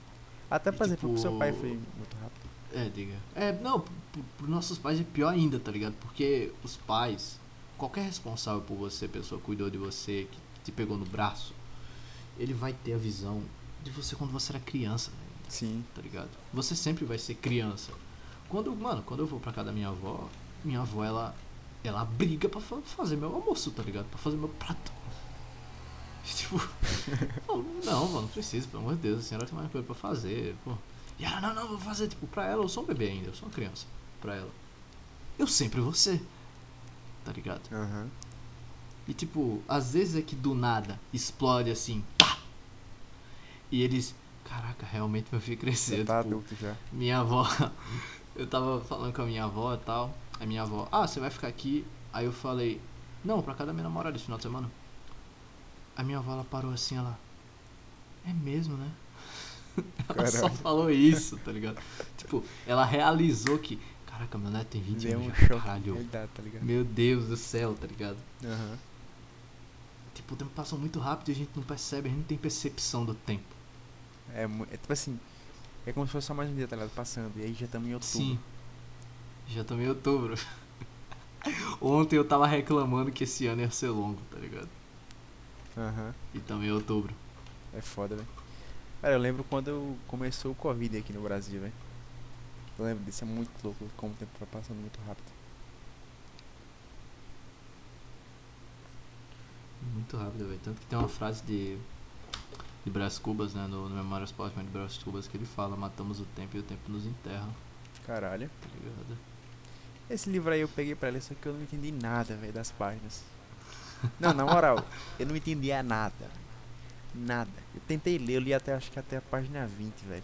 Até, E, por exemplo, pro seu tipo, pai foi muito rápido. É, diga. É, não, pro, pro- pros nossos pais é pior ainda, tá ligado? Porque os pais, qualquer responsável por você, pessoa que cuidou de você, que te pegou no braço, ele vai ter a visão de você quando você era criança, velho. Sim, tá ligado? Você sempre vai ser criança. Quando, mano, quando eu vou pra casa da minha avó, minha avó, ela, ela briga pra fa- fazer meu almoço, tá ligado? Pra fazer meu prato. Tipo, não, não, mano, não precisa, pelo amor de Deus, a senhora tem mais coisa pra fazer, pô. E ela, não, não, vou fazer, tipo, pra ela, eu sou um bebê ainda, eu sou uma criança, pra ela. Eu sempre vou ser, tá ligado? aham. E tipo, às vezes é que do nada explode assim, pá! E eles, caraca, realmente meu filho cresceu, Você tá tipo, adulto já. minha avó, eu tava falando com a minha avó e tal. A minha avó, ah, você vai ficar aqui? Aí eu falei, não, pra casa da minha namorada esse final de semana. A minha avó, ela parou assim, ela, é mesmo, né? Ela só Caralho. falou isso, tá ligado? Tipo, ela realizou que, caraca, meu neto tem 20 Deu anos um já, choque de caralho. realidade, tá ligado? Meu Deus do céu, tá ligado? Aham. Tipo, o tempo passa muito rápido e a gente não percebe, a gente não tem percepção do tempo. É, é tipo assim, é como se fosse só mais um dia, tá ligado? Passando. E aí já estamos em outubro. Sim. Já tô em outubro. Ontem eu tava reclamando que esse ano ia ser longo, tá ligado? Aham. E também em outubro. É foda, velho. Cara, eu lembro quando começou o Covid aqui no Brasil, velho. Eu lembro disso, é muito louco como o tempo vai passando muito rápido. Muito rápido, velho. Tanto que tem uma frase de, de Brás Cubas, né? No, no Memórias Póstumas de Brás Cubas, que ele fala: Matamos o tempo e o tempo nos enterra, Caralho. tá ligado? Esse livro aí eu peguei pra ler, só que eu não entendi nada, velho, das páginas. Não, na moral, eu não entendia nada. Nada. Eu tentei ler, eu li até, acho que até a página 20, velho.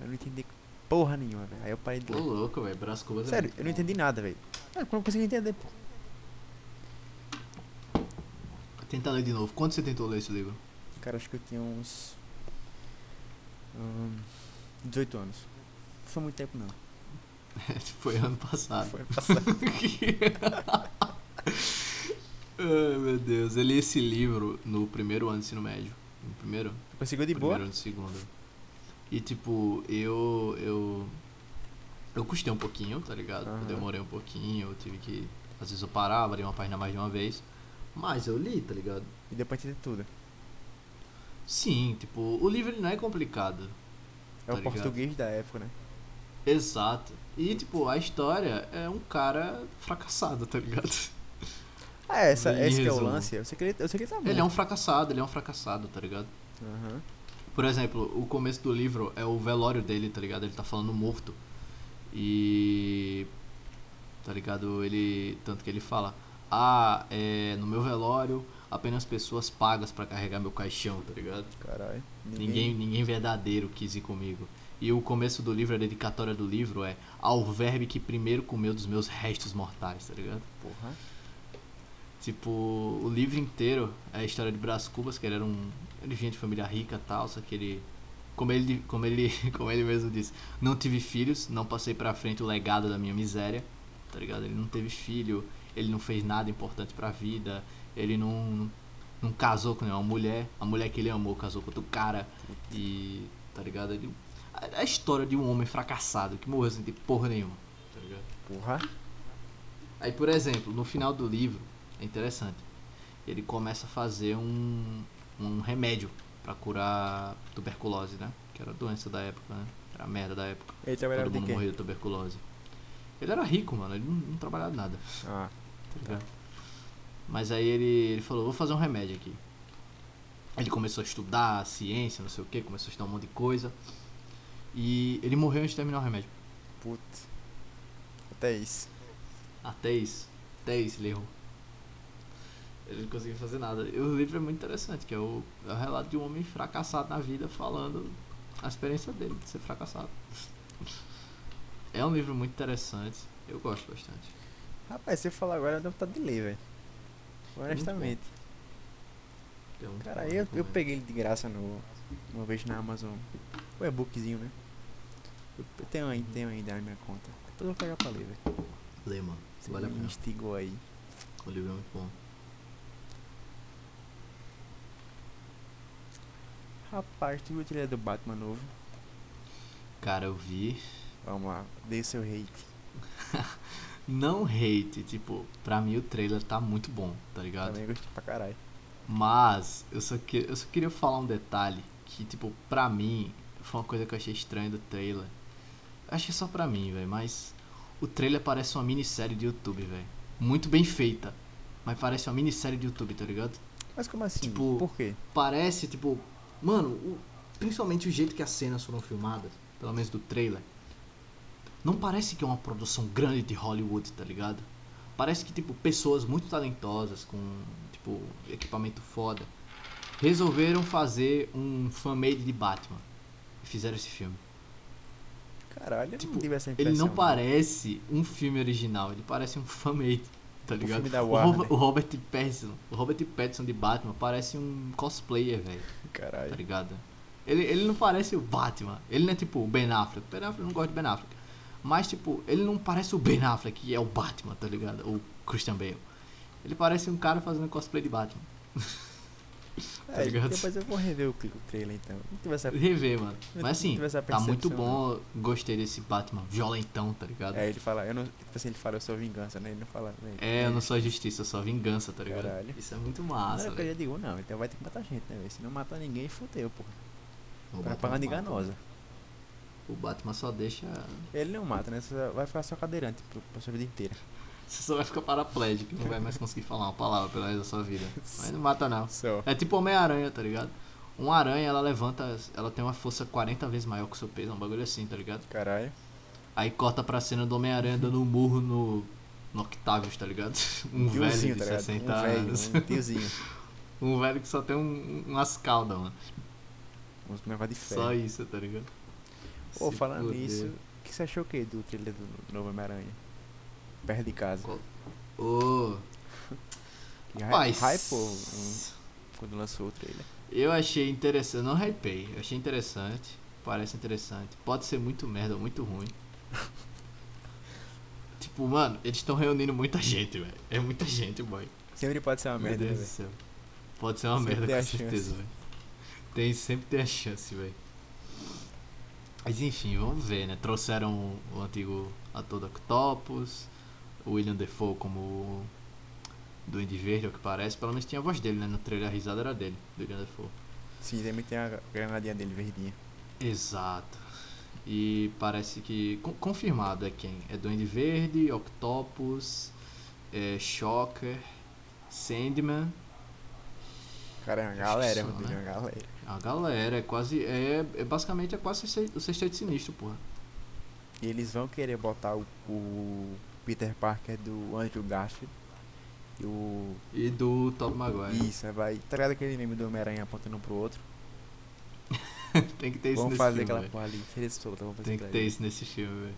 Eu não entendi porra nenhuma, velho. Aí eu parei de Tô ler. louco, velho. Brás Cubas é Sério, eu não entendi nada, velho. Eu não consegui entender, pô. Tenta ler de novo. Quando você tentou ler esse livro? Cara, acho que eu tinha uns. hum, 18 anos. Não foi muito tempo, não. Foi ano passado. Foi passado. Ai, meu Deus. Eu li esse livro no primeiro ano de ensino médio. No primeiro? Conseguiu de primeiro boa? ano de segundo. E tipo, eu. Eu. Eu custei um pouquinho, tá ligado? Eu Aham. demorei um pouquinho, eu tive que. Às vezes eu parava, li uma página mais de uma vez. Mas eu li, tá ligado? E depois de tudo. Sim, tipo, o livro ele não é complicado. É Tá o ligado? português da época, né? Exato. E tipo, a história é um cara fracassado, tá ligado? Ah, essa, Em esse que é o lance. Eu sei que ele, eu sei que ele tá morto. Ele é um fracassado, ele é um fracassado, tá ligado? Aham. Por exemplo, o começo do livro é o velório dele, tá ligado? Ele tá falando morto. E. Tá ligado? Ele. Tanto que ele fala: Ah, é, no meu velório, apenas pessoas pagas pra carregar meu caixão, tá ligado? Caralho. Ninguém, ninguém verdadeiro quis ir comigo. E o começo do livro, a dedicatória do livro é ao verme que primeiro comeu dos meus restos mortais, tá ligado? Porra. Tipo, o livro inteiro é a história de Brás Cubas, que ele era um. Ele vinha de família rica tal, só que ele. Como ele, como, ele, como ele mesmo disse, não tive filhos, não passei pra frente o legado da minha miséria, tá ligado? Ele não teve filho, ele não fez nada importante pra vida, ele não, não, não casou com nenhuma mulher, a mulher que ele amou casou com outro cara, e. tá ligado? Ele, a, a história de um homem fracassado que morreu sem ter porra nenhuma, tá ligado? Porra. Aí, por exemplo, no final do livro, é interessante. Ele começa a fazer um, um remédio pra curar tuberculose, né? Que era a doença da época, né? Era a merda da época. Ele trabalhava Todo de mundo quê? morria de tuberculose. Ele era rico, mano. Ele não, não trabalhava nada, Ah, tá? Mas aí ele, ele falou, vou fazer um remédio aqui. Ele começou a estudar ciência, não sei o que, começou a estudar um monte de coisa. E ele morreu antes de terminar o remédio. putz. Até isso. Até isso. Até isso ele errou. Ele não conseguiu fazer nada. E o livro é muito interessante, que é o, é o relato de um homem fracassado na vida falando a experiência dele de ser fracassado. É um livro muito interessante. Eu gosto bastante. Rapaz, se eu falar agora, dá vontade de ler, velho. Honestamente. Um Cara, eu, eu peguei ele de graça no, uma vez na Amazon. O e-bookzinho, né? Eu tenho, aí- tenho ainda na minha conta. Depois eu vou pegar pra ler, velho. Lê, mano. Você Vale a me pena. instigou aí. O livro é muito bom. Rapaz, tu viu o trailer do Batman novo? Cara, eu vi. Vamos lá, dê seu hate. Não hate, tipo, pra mim o trailer tá muito bom, tá ligado? Também gostei pra caralho. Mas eu só, que, eu só queria falar um detalhe que, tipo, pra mim, foi uma coisa que eu achei estranha do trailer. Acho que é só pra mim, velho, mas o trailer parece uma minissérie de YouTube, velho. Muito bem feita, mas parece uma minissérie de YouTube, tá ligado? Mas como assim? Tipo- Por quê? Parece, tipo, mano, o- principalmente o jeito que as cenas foram filmadas, pelo menos do trailer, não parece que é uma produção grande de Hollywood, tá ligado? Parece que, tipo, pessoas muito talentosas, com, tipo, equipamento foda, resolveram fazer um fan-made de Batman. E fizeram esse filme. Caralho, Tipo, não tive essa Ele não parece um filme original, ele parece um fan-made, tá O ligado? o. Robert, o Robert Pattinson, o Robert Pattinson de Batman parece um cosplayer, velho tá Caralho. ligado? Ele, ele não parece o Batman. Ele não é tipo o Ben Affleck. Ben Affleck eu não gosto de Ben Affleck. Mas, tipo, ele não parece o Ben Affleck, que é o Batman, tá ligado? O Christian Bale. Ele parece um cara fazendo cosplay de Batman. tá É, ligado? depois eu vou rever o, o trailer então. Não essa... Rever, mano. Mas assim, tá muito bom. Gostei desse Batman violentão, tá ligado? É, ele fala, eu não, tipo assim, ele fala, eu sou vingança, né? Ele não fala, velho. É, eu não sou a justiça, eu sou a vingança, tá ligado? Caralho. Isso é muito Não massa, era o que eu já digo, não. Então vai ter que matar gente, né? Se não matar ninguém, fudeu, porra. O Batman Propaganda mata. enganosa. O Batman só deixa. Ele não mata, né? Você vai ficar só cadeirante pra sua vida inteira. Você só vai ficar paraplégico, não vai mais conseguir falar uma palavra pelo resto da sua vida. Mas não mata, não. Só. É tipo Homem-Aranha, tá ligado? Uma aranha, ela levanta, ela tem uma força 40 vezes maior que o seu peso, é um bagulho assim, tá ligado? Caralho. Aí corta pra cena do Homem-Aranha dando um murro no, no Octavius, tá ligado? Um velho Tiozinho, de tá ligado? 60 um velho, anos. um tiozinho. Um velho que só tem um, umas caudas, mano. Uns negócio de ferro. Só isso, tá ligado? Pô, Se falando nisso, o que você achou o que do trailer do novo Homem-Aranha? Perto de casa. Ô, E Rapaz. hypou um- quando lançou o trailer. eu achei interessante, não hypei, eu achei interessante, parece interessante. Pode ser muito merda muito ruim. tipo, mano, eles estão reunindo muita gente, velho. É muita gente, boy. Sempre pode ser uma Meu merda, né, Deus do velho? céu. Pode ser uma Sempre merda, com certeza, velho. Tem, sempre tem a chance, velho. Mas enfim, vamos ver, né? Trouxeram o antigo ator da Octopus, William Defoe como Duende Verde, ao que parece. Pelo menos tinha a voz dele, né? No trailer a risada era dele, do William Defoe. Sim, também tem a granadinha dele verdinha. Exato. E parece que. con- confirmado é quem? É Duende Verde, Octopus, é Shocker, Sandman. Cara, é uma galera, só, Rodrigo, é né? uma galera. A galera, é quase. É, é basicamente é quase o sexteto sinistro, porra. E eles vão querer botar o, o Peter Parker do Andrew Garfield. E o. E do Top Maguire. Isso, aí vai. Tá ligado aquele meme do Homem-Aranha apontando um pro outro? Tem que ter isso Vamos nesse fazer filme. aquela velho. porra ali. Vamos fazer Tem que ter ali. isso nesse filme, velho.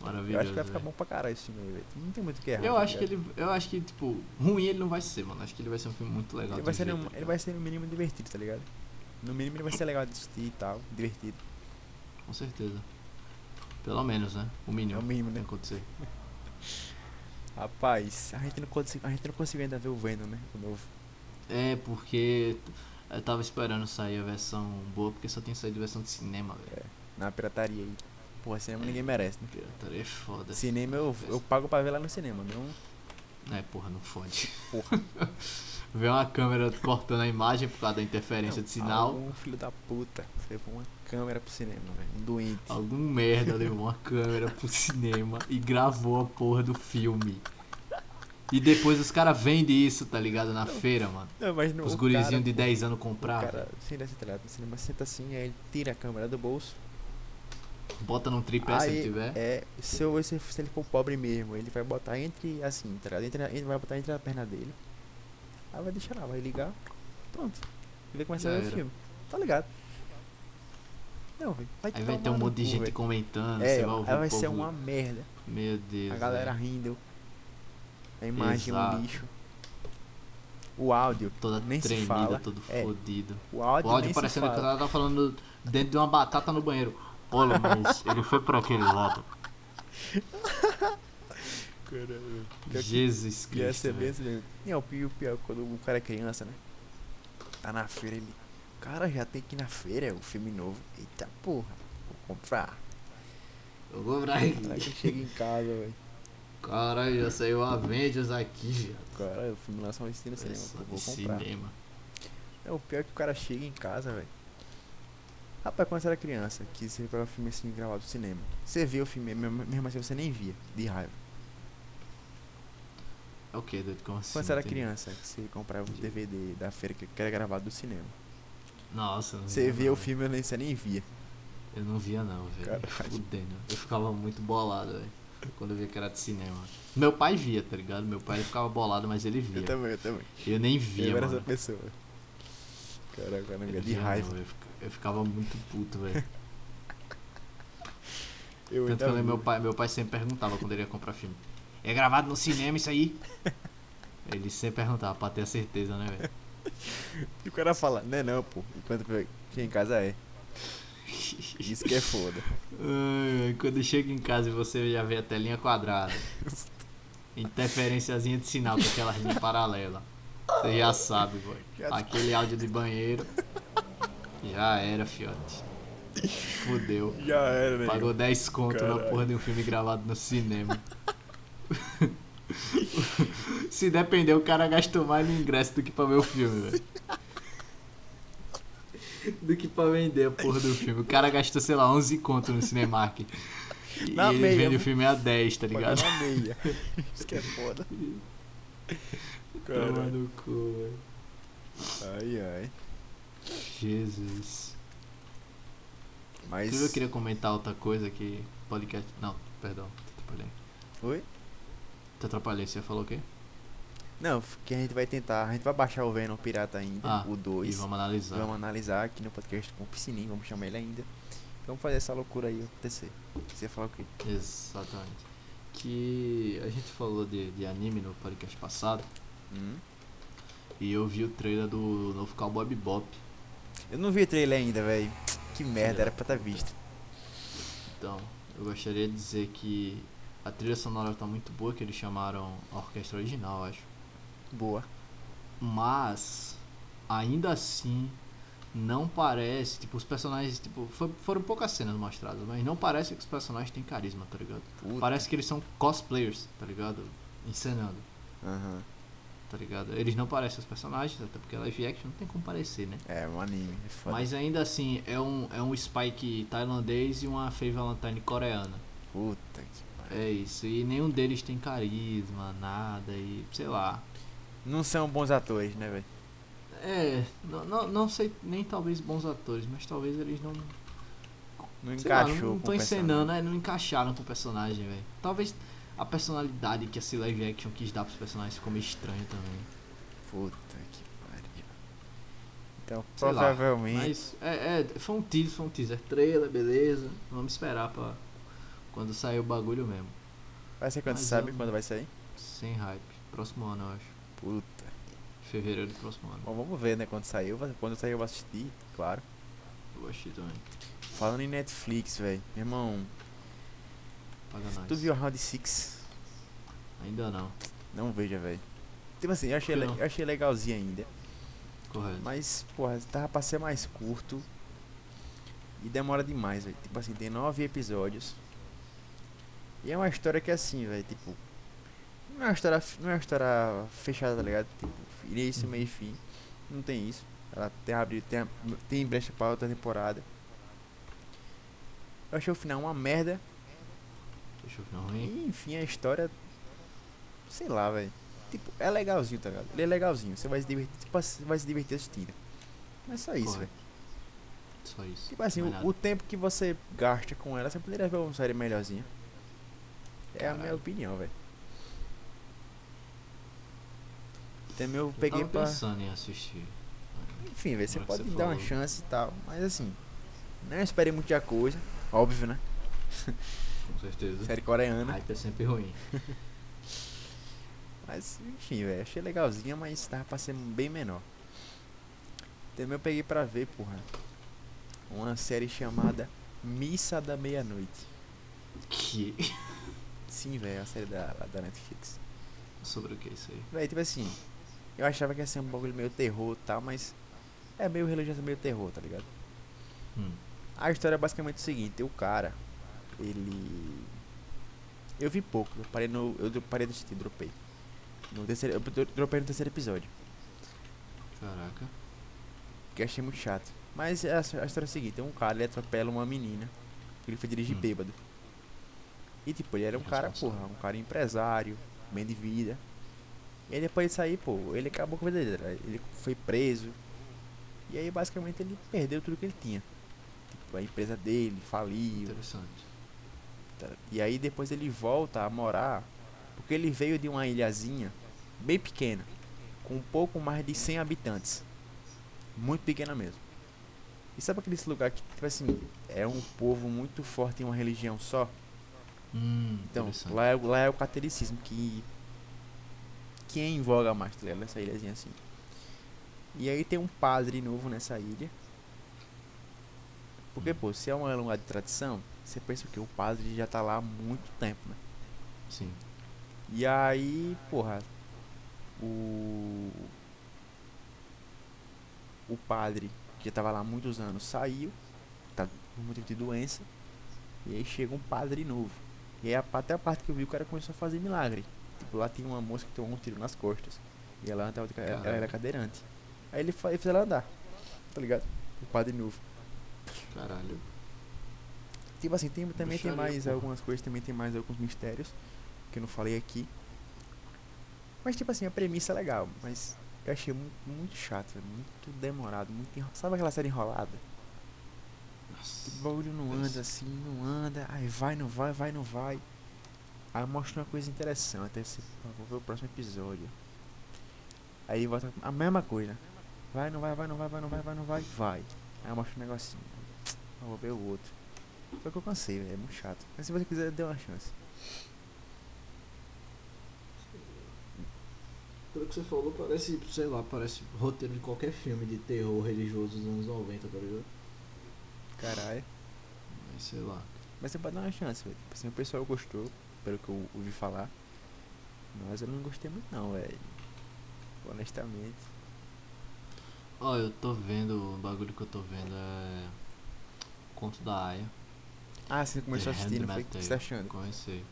Maravilhoso. Eu acho que vai ficar velho. bom pra caralho esse filme velho. Não tem muito o que errar. Eu tá acho que ele. Eu acho que, tipo, ruim ele não vai ser, mano. Acho que ele vai ser um filme muito legal. Ele vai, ser jeito, no, tá ele ligado? vai ser no mínimo divertido, tá ligado? No mínimo ele vai ser legal de assistir e tal, divertido. Com certeza. Pelo menos, né? O É mínimo. o mínimo, né? tem que acontecer. Rapaz, a gente não conseguiu, a gente não conseguiu ainda ver o Venom, né? O novo. É, porque eu tava esperando sair a versão boa, porque só tem saído versão de cinema, velho. Na pirataria aí. Porra, cinema ninguém merece, né? Pirataria é foda. Cinema eu, eu pago pra ver lá no cinema, não. É, porra, não fode. Porra. Ver uma câmera cortando a imagem por causa da interferência Não, de sinal. Algum filho da puta levou uma câmera pro cinema, velho. Um doente. Algum merda levou uma câmera pro cinema e gravou a porra do filme. E depois os caras vendem isso, tá ligado? Na feira, mano. Não, mas no, Os o gurizinhos cara- de 10 anos O comprar, cara, sem desse trato, no cinema senta assim, aí ele tira a câmera do bolso. bota num tripé se aí, ele tiver. É, se, eu- se, se ele for pobre mesmo, ele vai botar entre, assim, tá ligado? Entre, ele vai botar entre a perna dele. Aí vai deixar lá, vai ligar. Pronto. E vai começar Já a ver o filme. Tá ligado? Não, velho. Vai Aí vai ter um monte de cu, gente velho. comentando, É, você vai ouvir aí vai ser povo- uma merda. Meu Deus. A galera velho. rindo. A imagem é Exato. um lixo. O áudio, Toda nem se tremida, fala. todo É. fodido. o áudio, O áudio se parecendo que ela tá falando dentro de uma batata no banheiro. Olha, mas ele foi pra aquele lado. Caralho. Que- Jesus Ia Cristo. ser bem assim. E é o pior, quando o cara é criança, né? Tá na feira, ele. Cara, já tem que ir na feira, é o filme novo. Eita porra, vou comprar. Vou pra Aí aqui. chega em casa, velho. Caralho, já saiu Avengers aqui, viado. Cara, o filme lança um estilo cinema, vou comprar. cinema. É o pior é que o cara chega em casa, velho. Rapaz, quando você era criança, que você pegava o filme assim gravado no cinema, você vê o filme, mesmo assim você nem via, de raiva. É o que, doido? Como assim? Quando você era criança, que você comprava o DVD da feira que era gravado do cinema. Nossa, não Você via não, o filme e você nem via. Eu não via não, velho. Fudendo. Eu ficava muito bolado, velho. Quando eu via que era de cinema. Meu pai via, tá ligado? Meu pai ficava bolado, mas ele via. Eu também, eu também. Eu nem via, eu era mano. essa pessoa. Caraca, eu não via de raiva. não, eu, fica- eu ficava muito puto, velho. Eu Tanto que eu lembro meu pai, meu pai sempre perguntava quando ele ia comprar filme. É gravado no cinema isso aí? Ele sempre perguntava pra ter a certeza, né, velho? E o cara fala, não é não, pô. Enquanto chega em casa é. Isso que é foda. Ai, quando chega em casa e você já vê a telinha quadrada. Interferenciazinha de sinal com aquela linha paralela. Você já sabe, boy. Aquele áudio de banheiro. Já era, fiote. Fudeu. Já era, né? Pagou 10 conto na Caralho. porra de um filme gravado no cinema. Se depender, o cara gastou mais no ingresso do que pra ver o filme, velho. Do que pra vender a porra do filme. O cara gastou, sei lá, 11 conto no Cinemark. E Na ele meia, vende o viu? filme a 10, tá ligado? na meia. Isso que é foda. Toma no cu, velho. Ai, ai. Jesus. Mas. Eu queria comentar outra coisa que podcast. Não, perdão. Oi? Te atrapalhei, você falou o quê? Não, que a gente vai tentar. A gente vai baixar o Venom Pirata ainda, Ah, o E 2. vamos analisar. Vamos analisar aqui no podcast com o Piscininho, vamos chamar ele ainda. Vamos fazer essa loucura aí acontecer. Você ia falar o quê? Exatamente. Que a gente falou de, de anime no podcast passado Hum? e eu vi o trailer do novo Cowboy Bebop. Eu não vi o trailer ainda, velho. Que merda, era pra estar visto. Então, eu gostaria de dizer que a trilha sonora tá muito boa, que eles chamaram a orquestra original, acho. Boa. Mas, ainda assim, não parece, tipo, os personagens, tipo, foi- foram poucas cenas mostradas, mas não parece que os personagens têm carisma, tá ligado? Puta. Parece que eles são cosplayers, tá ligado? Encenando. Aham. tá ligado? Eles não parecem os personagens, até porque live action não tem como parecer, né? É, um anime. É foda. Mas ainda assim, é um, é um Spike tailandês e uma Faye Valentine coreana. Puta que. É isso, e nenhum deles tem carisma, nada, e sei lá. Não são bons atores, né, velho? É, não, não, não sei, nem talvez bons atores, mas talvez eles não. Não sei lá, encaixou não, não tô encenando, né? Não encaixaram com o personagem, velho. Talvez a personalidade que esse live action quis dar pros personagens ficou meio estranho também. Puta que pariu. Então, Sei lá, provavelmente. Mas é, é, foi um teaser, foi um teaser. Trailer, beleza. Vamos esperar pra Quando sair o bagulho mesmo. Vai ser quando Mas sabe eu- quando vai sair? Sem hype. Próximo ano, eu acho. Puta. Fevereiro do próximo ano. Bom, vamos ver, né? Quando sair. Quando sair eu vou assistir, claro. Eu vou assistir também. Falando em Netflix, velho. Meu irmão, Paga nós. tu viu Round 6? Ainda não. Não veja, velho. Tipo assim, eu achei, le- eu achei legalzinho ainda. Correto. Mas, porra, tava pra ser mais curto. E demora demais, velho. Tipo assim, tem nove episódios. E é uma história que é assim, velho. Tipo. Não é uma história, não é uma história fechada, tá ligado? Tipo, início, Uhum. meio e fim. Não tem isso. Ela tem, abre, tem, tem brecha pra outra temporada. Eu achei o final uma merda. Deixa eu ver ruim. E, enfim, a história. Sei lá, velho. Tipo, é legalzinho, tá ligado? Ele é legalzinho. Você vai se divertir, tipo, você vai se divertir assistindo. Mas só isso, velho. Só isso. Tipo assim, Mais o, o tempo que você gasta com ela, você poderia ver uma série melhorzinha. É a minha opinião, velho. Também eu Eu peguei tava pra. pensando em assistir. Enfim, velho, você pode você dar uma falou. chance e tal. Mas assim, não esperei muita coisa. Óbvio, né? Com certeza. Série coreana. Hype é sempre ruim. Mas, enfim, velho, achei legalzinha, mas tava pra ser bem menor. Também eu peguei pra ver, porra, uma série chamada Missa da Meia-Noite. Que? Sim, velho, é a série da, da Netflix. Sobre o que é isso aí? Véi, tipo assim, eu achava que ia ser um bagulho meio terror e tal, mas é meio religioso, meio terror, tá ligado? Hum. A história é basicamente o seguinte, o cara, ele... Eu vi pouco, eu parei no... Eu parei de assistir, dropei. No terceiro, eu dro- dropei no terceiro episódio. Caraca. que achei muito chato. Mas a, a história é a seguinte, um cara, ele atropela uma menina, ele foi dirigir Hum. bêbado. E tipo, ele era um cara, porra, um cara empresário, bem de vida. E depois de sair, pô, ele acabou com a vida dele, né? ele foi preso. E aí basicamente ele perdeu tudo que ele tinha. Tipo, a empresa dele faliu. Interessante. tá? E aí depois ele volta a morar, porque ele veio de uma ilhazinha bem pequena, com um pouco mais de 100 habitantes. Muito pequena mesmo. E sabe aquele lugar que, tipo assim, é um povo muito forte em uma religião só? Hum, Então, lá é, lá é o catolicismo que, que é em voga mais, tá ligado? Nessa ilhazinha assim. E aí tem um padre novo nessa ilha. Porque, Hum. pô, se é um lugar de tradição, você pensa que o padre já tá lá há muito tempo, né? Sim. E aí, porra, o. O padre, que já tava lá há muitos anos, saiu, tá por motivo de doença, e aí chega um padre novo. E aí, a- até a parte que eu vi, o cara começou a fazer milagre. Tipo, lá tinha uma moça que tomou um tiro nas costas. E ela, andava ela, ela era cadeirante. Aí ele ele fez ela andar, tá ligado? O padre novo. Caralho. Tipo assim, tem, também tem mais porra. algumas coisas, também tem mais alguns mistérios que eu não falei aqui. Mas tipo assim, a premissa é legal, mas eu achei muito, muito chato, muito demorado, muito enro... Sabe aquela série enrolada? Nossa. O bagulho não anda assim, não anda, aí vai, não vai, vai, não vai. Aí mostra uma coisa interessante, "Ah, vou ver o próximo episódio. Aí volta a mesma coisa. Vai, não vai, vai, não vai, vai, não vai, vai, não vai, vai. Aí mostra um negocinho. "Ah, vou ver o outro. Foi o que eu cansei, velho, é muito chato. Mas se você quiser, dê uma chance. Pelo que você falou, parece, sei lá, parece roteiro de qualquer filme de terror religioso dos anos 90, tá ligado? Caralho. Mas sei lá. Mas você pode dar uma chance, velho. Tipo assim, o pessoal gostou, pelo que eu ouvi falar. Mas eu não gostei muito não, velho. Honestamente. Ó, eu tô vendo, o bagulho que eu tô vendo é. Conto da Aya. Ah, você começou a assistir, não foi? O que você tá achando? Comecei.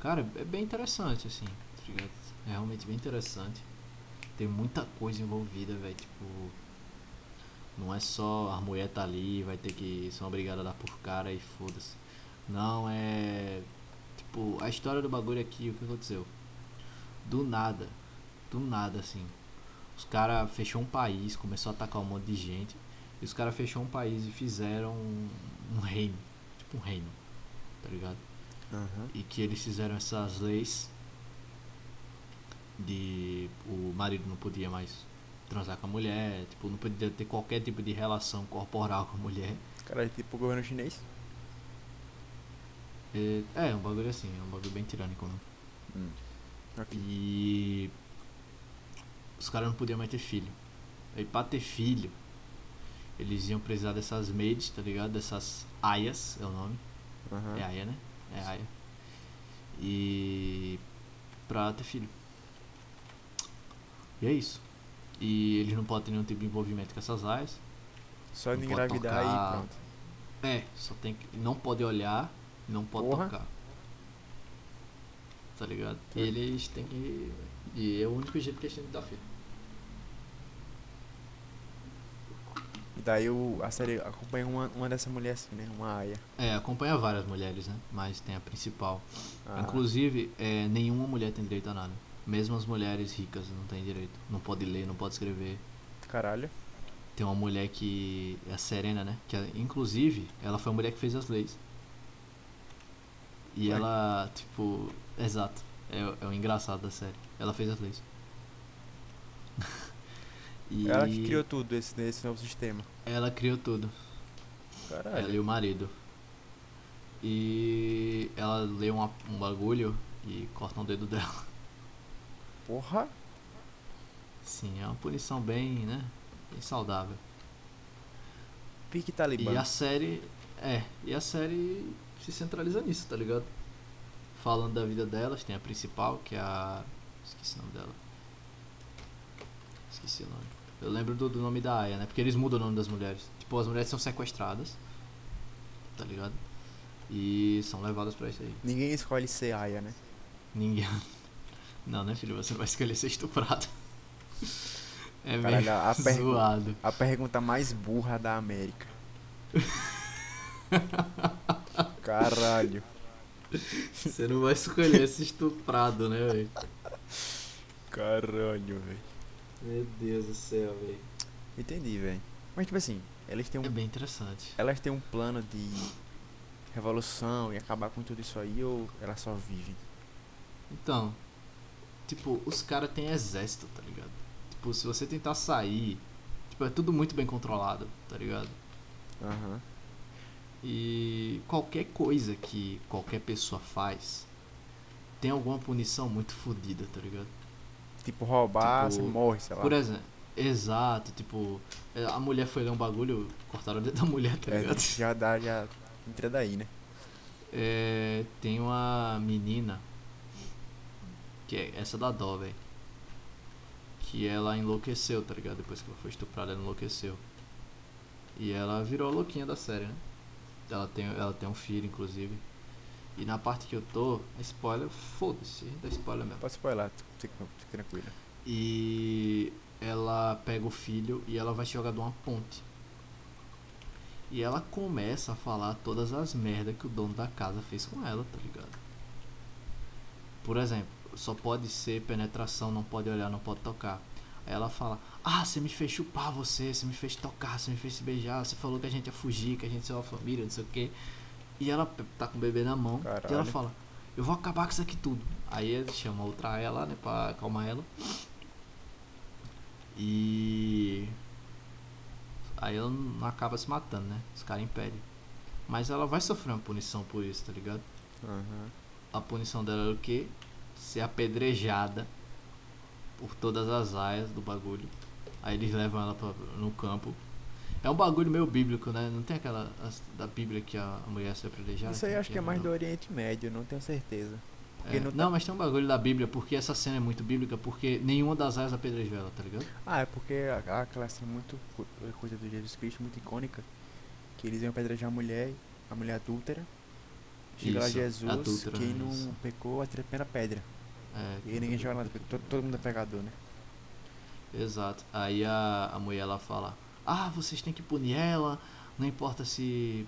Cara, é bem interessante, assim, tá ligado? É realmente bem interessante. Tem muita coisa envolvida, velho. Tipo. Não é só a mulher tá ali, vai ter que. são obrigadas a dar por cara e foda-se. Não, é. Tipo, a história do bagulho aqui, o que aconteceu? Do nada. Do nada, assim. Os caras fechou um país, começou a atacar um monte de gente. E os caras fechou um país e fizeram um, um reino. Tipo um reino. Tá ligado? Aham. e que eles fizeram essas leis de o marido não podia mais transar com a mulher, tipo, não podia ter qualquer tipo de relação corporal com a mulher. Caralho, tipo o governo chinês. É, é, um bagulho assim, é um bagulho bem tirânico mesmo. Hum. Ok. E os caras não podiam mais ter filho. Aí pra ter filho, eles iam precisar dessas maids, tá ligado? Dessas aias, é o nome. Aham. É aia, né? É aia. E pra ter filho. E é isso. E eles não podem ter nenhum tipo de envolvimento com essas aias. Só Não de engravidar tocar. aí pronto. É, só tem que. Não pode olhar, não pode Porra. tocar. Tá ligado? Tá. E eles têm que. E é o único jeito que eles têm de dar filho. E daí o, a série acompanha uma, uma dessa mulher assim, né? Uma aia. É, acompanha várias mulheres, né? Mas tem a principal. Ah, Inclusive, é, nenhuma mulher tem direito a nada. Mesmo as mulheres ricas não têm direito. Não pode ler, não pode escrever. Caralho. Tem uma mulher que. É a Serena, né? Que inclusive, ela foi a mulher que fez as leis. E Ué. ela, tipo. Exato. É, é o engraçado da série. Ela fez as leis. e Ela que criou tudo esse, esse novo sistema. Ela criou tudo. Caralho. Ela e o marido. E ela lê uma- um bagulho e corta o dedo dela. Porra. Sim, é uma punição bem, né? Bem saudável. Pique E Talibã. a série. É, e a série se centraliza nisso, tá ligado? Falando da vida delas, tem a principal, que é a. Esqueci o nome dela. Esqueci o nome. Eu lembro do, do nome da Aya, né? Porque eles mudam o nome das mulheres. Tipo, as mulheres são sequestradas. Tá ligado? E são levadas pra isso aí. Ninguém escolhe ser aia, né? Ninguém. Não, né, filho? Você não vai escolher ser estuprado. É Caralho, meio a zoado. A pergunta mais burra da América. Caralho. Você não vai escolher ser estuprado, né, velho? Caralho, velho. Meu Deus do céu, velho. Entendi, velho. Mas tipo assim, elas têm um É bem interessante. elas têm um plano de revolução e acabar com tudo isso aí ou elas só vivem? Então, tipo, os caras têm exército, tá ligado? Tipo, se você tentar sair, tipo, é tudo muito bem controlado, tá ligado? Aham. E qualquer coisa que qualquer pessoa faz tem alguma punição muito fodida, tá ligado? Tipo, roubar, Tipo, você morre, sei lá. Por exemplo, exato, tipo, é, a mulher foi ler um bagulho, cortaram o dedo da mulher, tá É, ligado? já dá, já entra daí, né? É, tem uma menina que é essa da dó, velho. Que ela enlouqueceu, tá ligado? Depois que ela foi estuprada, ela enlouqueceu. E ela virou a louquinha da série, né? Ela tem, ela tem um filho, inclusive. E na parte que eu tô, é spoiler, foda-se, dá spoiler mesmo. Pode spoiler, fica, fica tranquilo. E ela pega o filho e ela vai se jogar de uma ponte. E ela começa a falar todas as merdas que o dono da casa fez com ela, tá ligado? Por exemplo, só pode ser penetração, não pode olhar, não pode tocar. Aí ela fala: Ah, você me fez chupar você, você me fez tocar, você me fez se beijar, você falou que a gente ia fugir, que a gente ia ser uma família, não sei o que. E ela tá com o bebê na mão e ela Caralho. fala: Eu vou acabar com isso aqui tudo. Aí ele chama outra ela, né, pra acalmar ela. E. Aí ela não acaba se matando, né? Os caras impedem. Mas ela vai sofrer uma punição por isso, tá ligado? Aham. A punição dela era o quê? Ser apedrejada por todas as aias do bagulho. Aí eles levam ela pra, no campo. É um bagulho meio bíblico, né? Não tem aquela as- da Bíblia que a, a mulher ser apedrejada? Isso aí acho que é mais do não? Oriente Médio, não tenho certeza. É, não não, tá- mas tem um bagulho da Bíblia, porque essa cena é muito bíblica, porque nenhuma das aias apedrejou ela, tá ligado? Ah, é porque a- aquela cena muito co- coisa do Jesus Cristo muito icônica, que eles iam apedrejar a mulher, a mulher adúltera. Chega lá Jesus, quem não isso. pecou atira a primeira pedra. É, E aí ninguém joga nada, porque todo, todo mundo é pegador, né? Exato. Aí a, a mulher ela fala: Ah, vocês têm que punir ela, não importa se.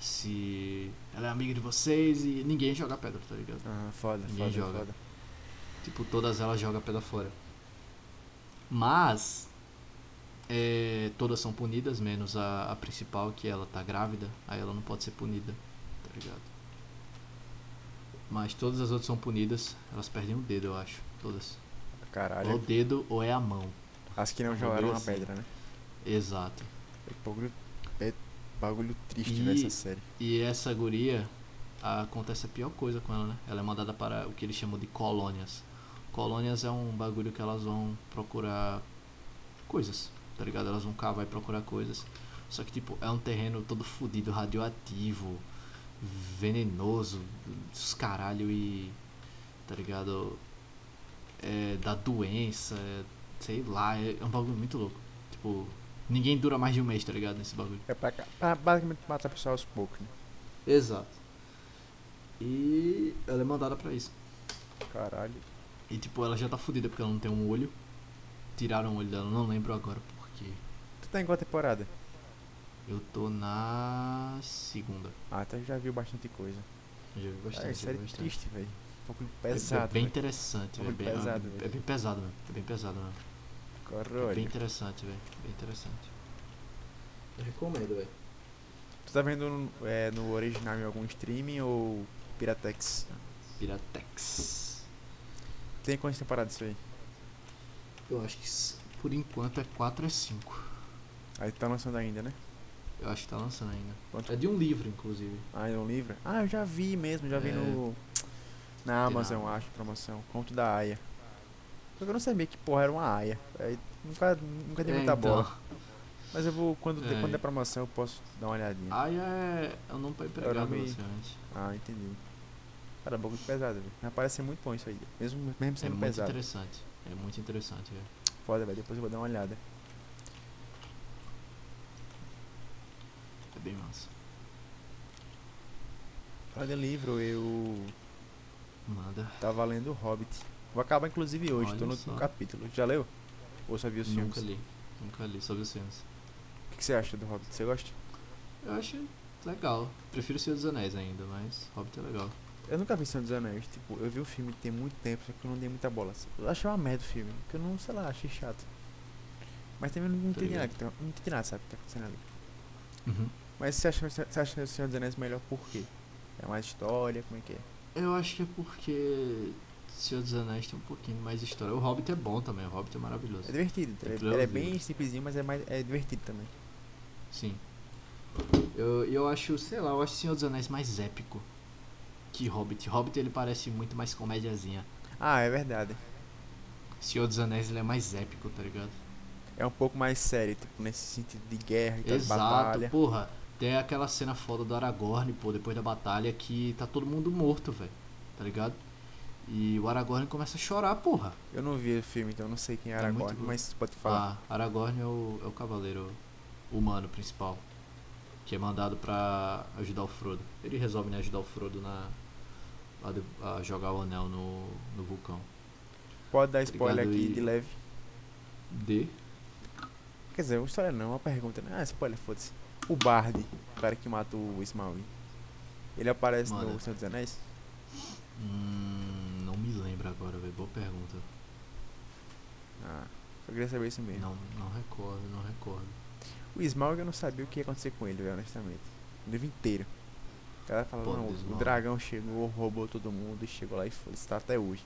Se ela é amiga de vocês e ninguém joga pedra, tá ligado? Ah, foda, Ninguém foda, joga. foda. Tipo, todas elas jogam pedra fora. Mas. é, todas são punidas, menos a, a principal, que ela tá grávida, aí ela não pode ser punida, tá ligado? Mas todas as outras são punidas, elas perdem o dedo, eu acho. Todas. Ou o Caralho. dedo ou é a mão. As que não jogaram na assim. pedra, né? Exato. É bagulho, é bagulho triste E- nessa série. E essa guria, acontece a pior coisa com ela, né? Ela é mandada para o que eles chamam de colônias. Colônias é um bagulho que elas vão procurar coisas, tá ligado? Elas vão cavar e procurar coisas. Só que, tipo, é um terreno todo fodido, radioativo, venenoso, dos caralho e. tá ligado? É, da doença, é, sei lá, é, é um bagulho muito louco. Tipo, ninguém dura mais de um mês, tá ligado? Nesse bagulho. É pra, pra basicamente matar a pessoa aos poucos, né? Exato. E ela é mandada pra isso. Caralho. E tipo, ela já tá fodida porque ela não tem um olho. Tiraram o olho dela, não lembro agora porquê. Tu tá em qual temporada? Eu tô na segunda. Ah, então já viu bastante coisa. Já vi Ah, bastante. é já vi série bastante. triste, velho. Um pouco É- pesado. É bem velho. interessante, É velho. muito bem- pesado, é, velho. bem pesado mesmo. É bem pesado mesmo. É Caralho. bem interessante, velho. Bem interessante. Eu recomendo, velho. Tu tá vendo no- é, no original em algum streaming ou Piratex? Piratex. Tem quantas temporadas isso aí? Eu acho que por enquanto é 4 ou 5. Aí tá lançando ainda, né? Eu acho que tá lançando ainda. Quanto? É de um livro, inclusive. Ah, é um livro? Ah, eu já vi mesmo, já vi É. no. Na Amazon, eu acho, promoção. Conto da Aya. Só que eu não sabia que porra era uma Aya. Aí nunca, nunca dei É, muita então, bola. Mas eu vou, quando, É. quando é promoção, eu posso dar uma olhadinha. Aya é, é um nome pra basicamente. Ah, entendi. Cara, é um pesado, velho. Mas parece ser muito bom isso aí. Mesmo, mesmo É sendo muito pesado. interessante. É muito interessante, velho. Foda, velho. Depois eu vou dar uma olhada. Bem massa. Falando em livro, eu Manda. tava lendo o Hobbit. Vou acabar inclusive hoje, tô Olha no só. último capítulo. Já leu? Ou só viu os filmes? Nunca li. Nunca li sobre os filmes. O que, que você acha do Hobbit? Você gosta? Eu acho legal. Prefiro Senhor dos Anéis ainda, mas Hobbit é legal. Eu nunca vi Senhor dos Anéis. Tipo, eu vi o filme tem muito tempo, só que eu não dei muita bola. Eu achei uma merda o filme. Que eu não, sei lá, achei chato. Mas também não entendi nada, tá- não entendi nada, sabe, o que tá acontecendo ali. Uhum. Mas você acha, você acha o Senhor dos Anéis melhor por quê? É mais história, como é que é? Eu acho que é porque Senhor dos Anéis tem um pouquinho mais história. O Hobbit é bom também, o Hobbit é maravilhoso. É divertido. Ele, que ler ele é bem simplesinho, mas é, mais, é divertido também. Sim. Eu, eu acho, sei lá, eu acho Senhor dos Anéis mais épico que Hobbit. Hobbit ele parece muito mais comédiazinha. Ah, é verdade. Senhor dos Anéis ele é mais épico, tá ligado? É um pouco mais sério, tipo, nesse sentido de guerra de Exato, batalha. porra. Tem aquela cena foda do Aragorn, pô, depois da batalha que tá todo mundo morto, velho. Tá ligado? E o Aragorn começa a chorar, porra. Eu não vi o filme, então não sei quem é É Aragorn, bom. mas pode falar. Ah, Aragorn é o, é o cavaleiro humano principal. Que é mandado pra ajudar o Frodo. Ele resolve né, ajudar o Frodo na, a, jogar o anel no, no vulcão. Pode dar spoiler ligado? aqui E- de leve. D. Quer dizer, uma história não, uma pergunta. Né? Ah, spoiler, foda-se. O Bard, o cara que matou o Smaug, ele aparece Manda. no Senhor dos Anéis? Hum, não me lembro agora, velho. Boa pergunta. Ah, só queria saber isso mesmo. Não, não recordo, não recordo. O Smaug eu não sabia o que ia acontecer com ele, velho, honestamente. O livro inteiro. O cara falou, Pô, não, o dragão chegou, roubou todo mundo e chegou lá e foi. Está até hoje.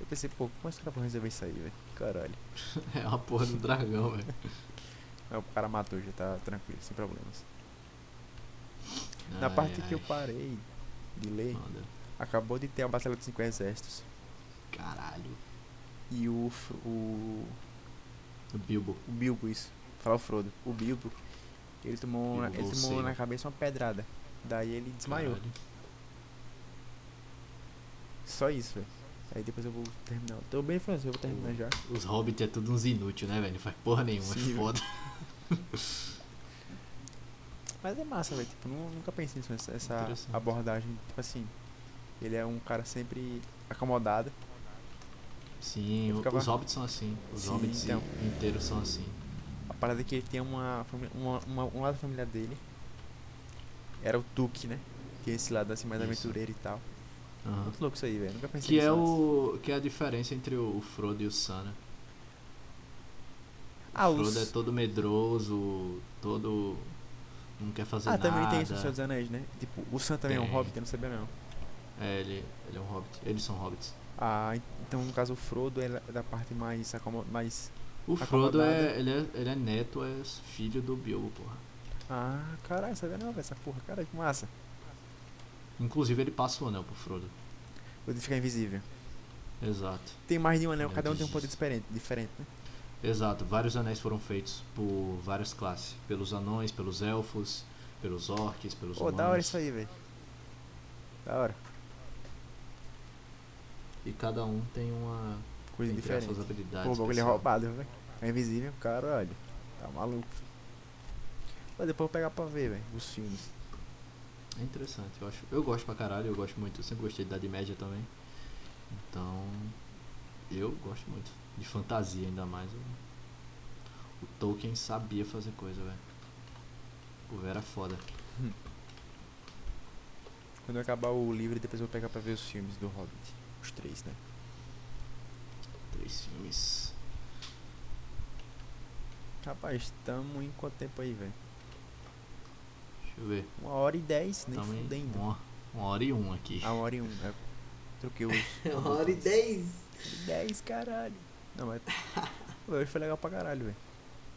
Eu pensei, pô, como esse cara vai resolver isso aí, velho? Caralho. É uma porra do dragão, velho. Aí o cara matou, já tá tranquilo, sem problemas. Na Ai, parte que eu ai. parei de ler, Manda. acabou de ter a Batalha dos Cinco Exércitos. Caralho. E o, o, O Bilbo. o Bilbo, isso. Falar o Frodo. O Bilbo, ele tomou, na, Bilbo ele tomou na cabeça uma pedrada. Daí ele desmaiou. Caralho. Só isso, velho. Aí depois eu vou terminar. Tô bem francês, eu vou terminar já. Os hobbits é tudo uns inúteis, né, velho? Não faz porra nenhuma, Sim, é foda. Mas é massa, velho. Tipo, nu- nunca pensei nisso, essa, abordagem. Tipo assim, ele é um cara sempre acomodado. Sim, o- ficava- os hobbits são assim. Os Sim, hobbits então. inteiros são assim. A parada é que ele tem uma, uma, uma- um lado da família dele. Era o Tuque, né? Que é esse lado assim mais Isso. aventureiro e tal. Aham. Muito louco isso aí, velho. Nunca pensei Que nisso é antes. o. Que é a diferença entre o, o Frodo e o Sam, né? Ah, o Frodo os... é todo medroso, todo. não quer fazer ah nada. também tem isso no Senhor dos Anéis, né? Tipo, o Sam também é um Tem. hobbit, eu não sabia não. É, ele, ele é um hobbit. Eles são hobbits. Ah, en- então no caso o Frodo é da parte mais, acomo- mais... O Frodo é ele, é. ele é neto, é filho do Bilbo, porra. Ah, caralho, sabia não, velho, essa porra. Cara, que massa. Inclusive ele passa o anel pro Frodo. Poder ficar invisível. Exato. Tem mais de um anel, Meu cada um tem um poder diferente, diferente, né? Exato. Vários anéis foram feitos por várias classes. Pelos anões, pelos elfos, pelos orcs, pelos Pô, humanos. da hora isso aí, velho. Da hora. E cada um tem uma Coisa entre diferente. suas habilidades. Pô, o bagulho é roubado, velho. É invisível, caralho. Tá maluco. Mas depois eu vou pegar pra ver, velho, os filmes. É interessante, eu acho. Eu gosto pra caralho, eu gosto muito. Eu sempre gostei de Idade Média também. Então, eu gosto muito. De fantasia ainda mais. O, o Tolkien sabia fazer coisa, velho. O velho era foda. Quando eu acabar o livro, depois eu vou pegar pra ver os filmes do Hobbit. Os três, né? Três filmes. Rapaz, tamo em quanto tempo aí, velho? Deixa eu ver. Uma hora e dez, nem Também fudendo. uma, uma hora e um aqui. Ah, uma hora e um. Eu troquei os. uma hora e dez. Dez, caralho. Não, mas. Hoje foi legal pra caralho, velho.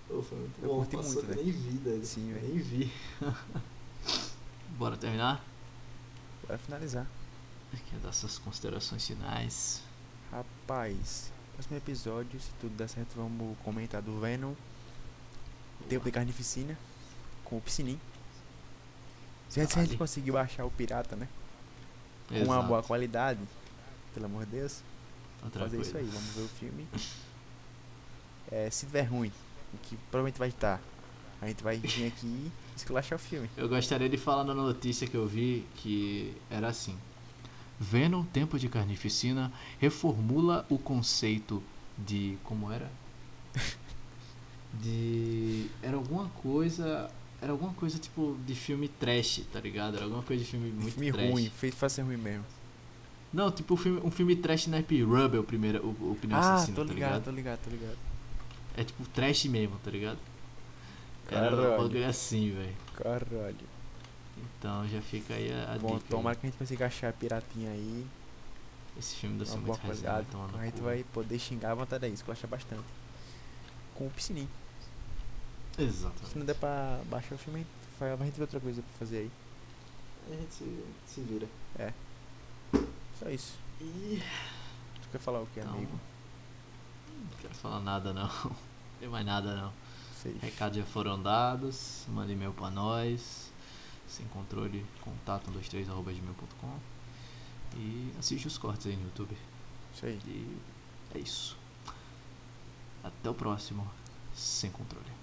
Pô, foi muito Eu bom. curti muito, velho. nem vi, velho. Sim, velho. Nem vi. Bora terminar? Bora finalizar. Aqui é dessas considerações finais. Rapaz, próximo episódio, se tudo der certo, vamos comentar do Venom. O tempo de carnificina. Com o Piscinim. Se a gente- se a gente Caralho. conseguir baixar o pirata, né? Com uma boa qualidade. Pelo amor de Deus. Tá fazer isso aí, vamos ver o filme. É, se tiver ruim, o que provavelmente vai estar, a gente vai vir aqui e esculachar o filme. Eu gostaria de falar na notícia que eu vi que era assim. Venom, Tempo de Carnificina, reformula o conceito de. Como era? De. Era alguma coisa. Era alguma coisa tipo de filme trash, tá ligado? Era alguma coisa de filme muito filme trash. ruim, feito pra ser ruim mesmo. Não, tipo um filme, um filme trash naipe Rubble, o primeiro, o, o pneu ah, assassino, tô tá ligado, ligado? tô ligado, tô ligado. É tipo trash mesmo, tá ligado? Era um Caralho. bagulho assim, velho. Caralho. Então já fica aí a, a Bom, dica. aí. tomara que a gente consiga achar a piratinha aí. Esse filme deve ser Uma boa muito resenha, no A gente cu. vai poder xingar a vontade aí, esculachar bastante. Com o piscininho. Se Exatamente. não der pra baixar o filme, a gente vê outra coisa pra fazer aí. A gente se, se vira. Só isso. E. Tu quer falar o que, Então, amigo? Não quero falar nada não. Não tem mais nada não. Sei. Recados já foram dados. Manda e-mail pra nós. Sem controle, contato 123.gmail.com E assiste os cortes aí no YouTube. Isso aí. E é isso. Até o próximo. Sem controle.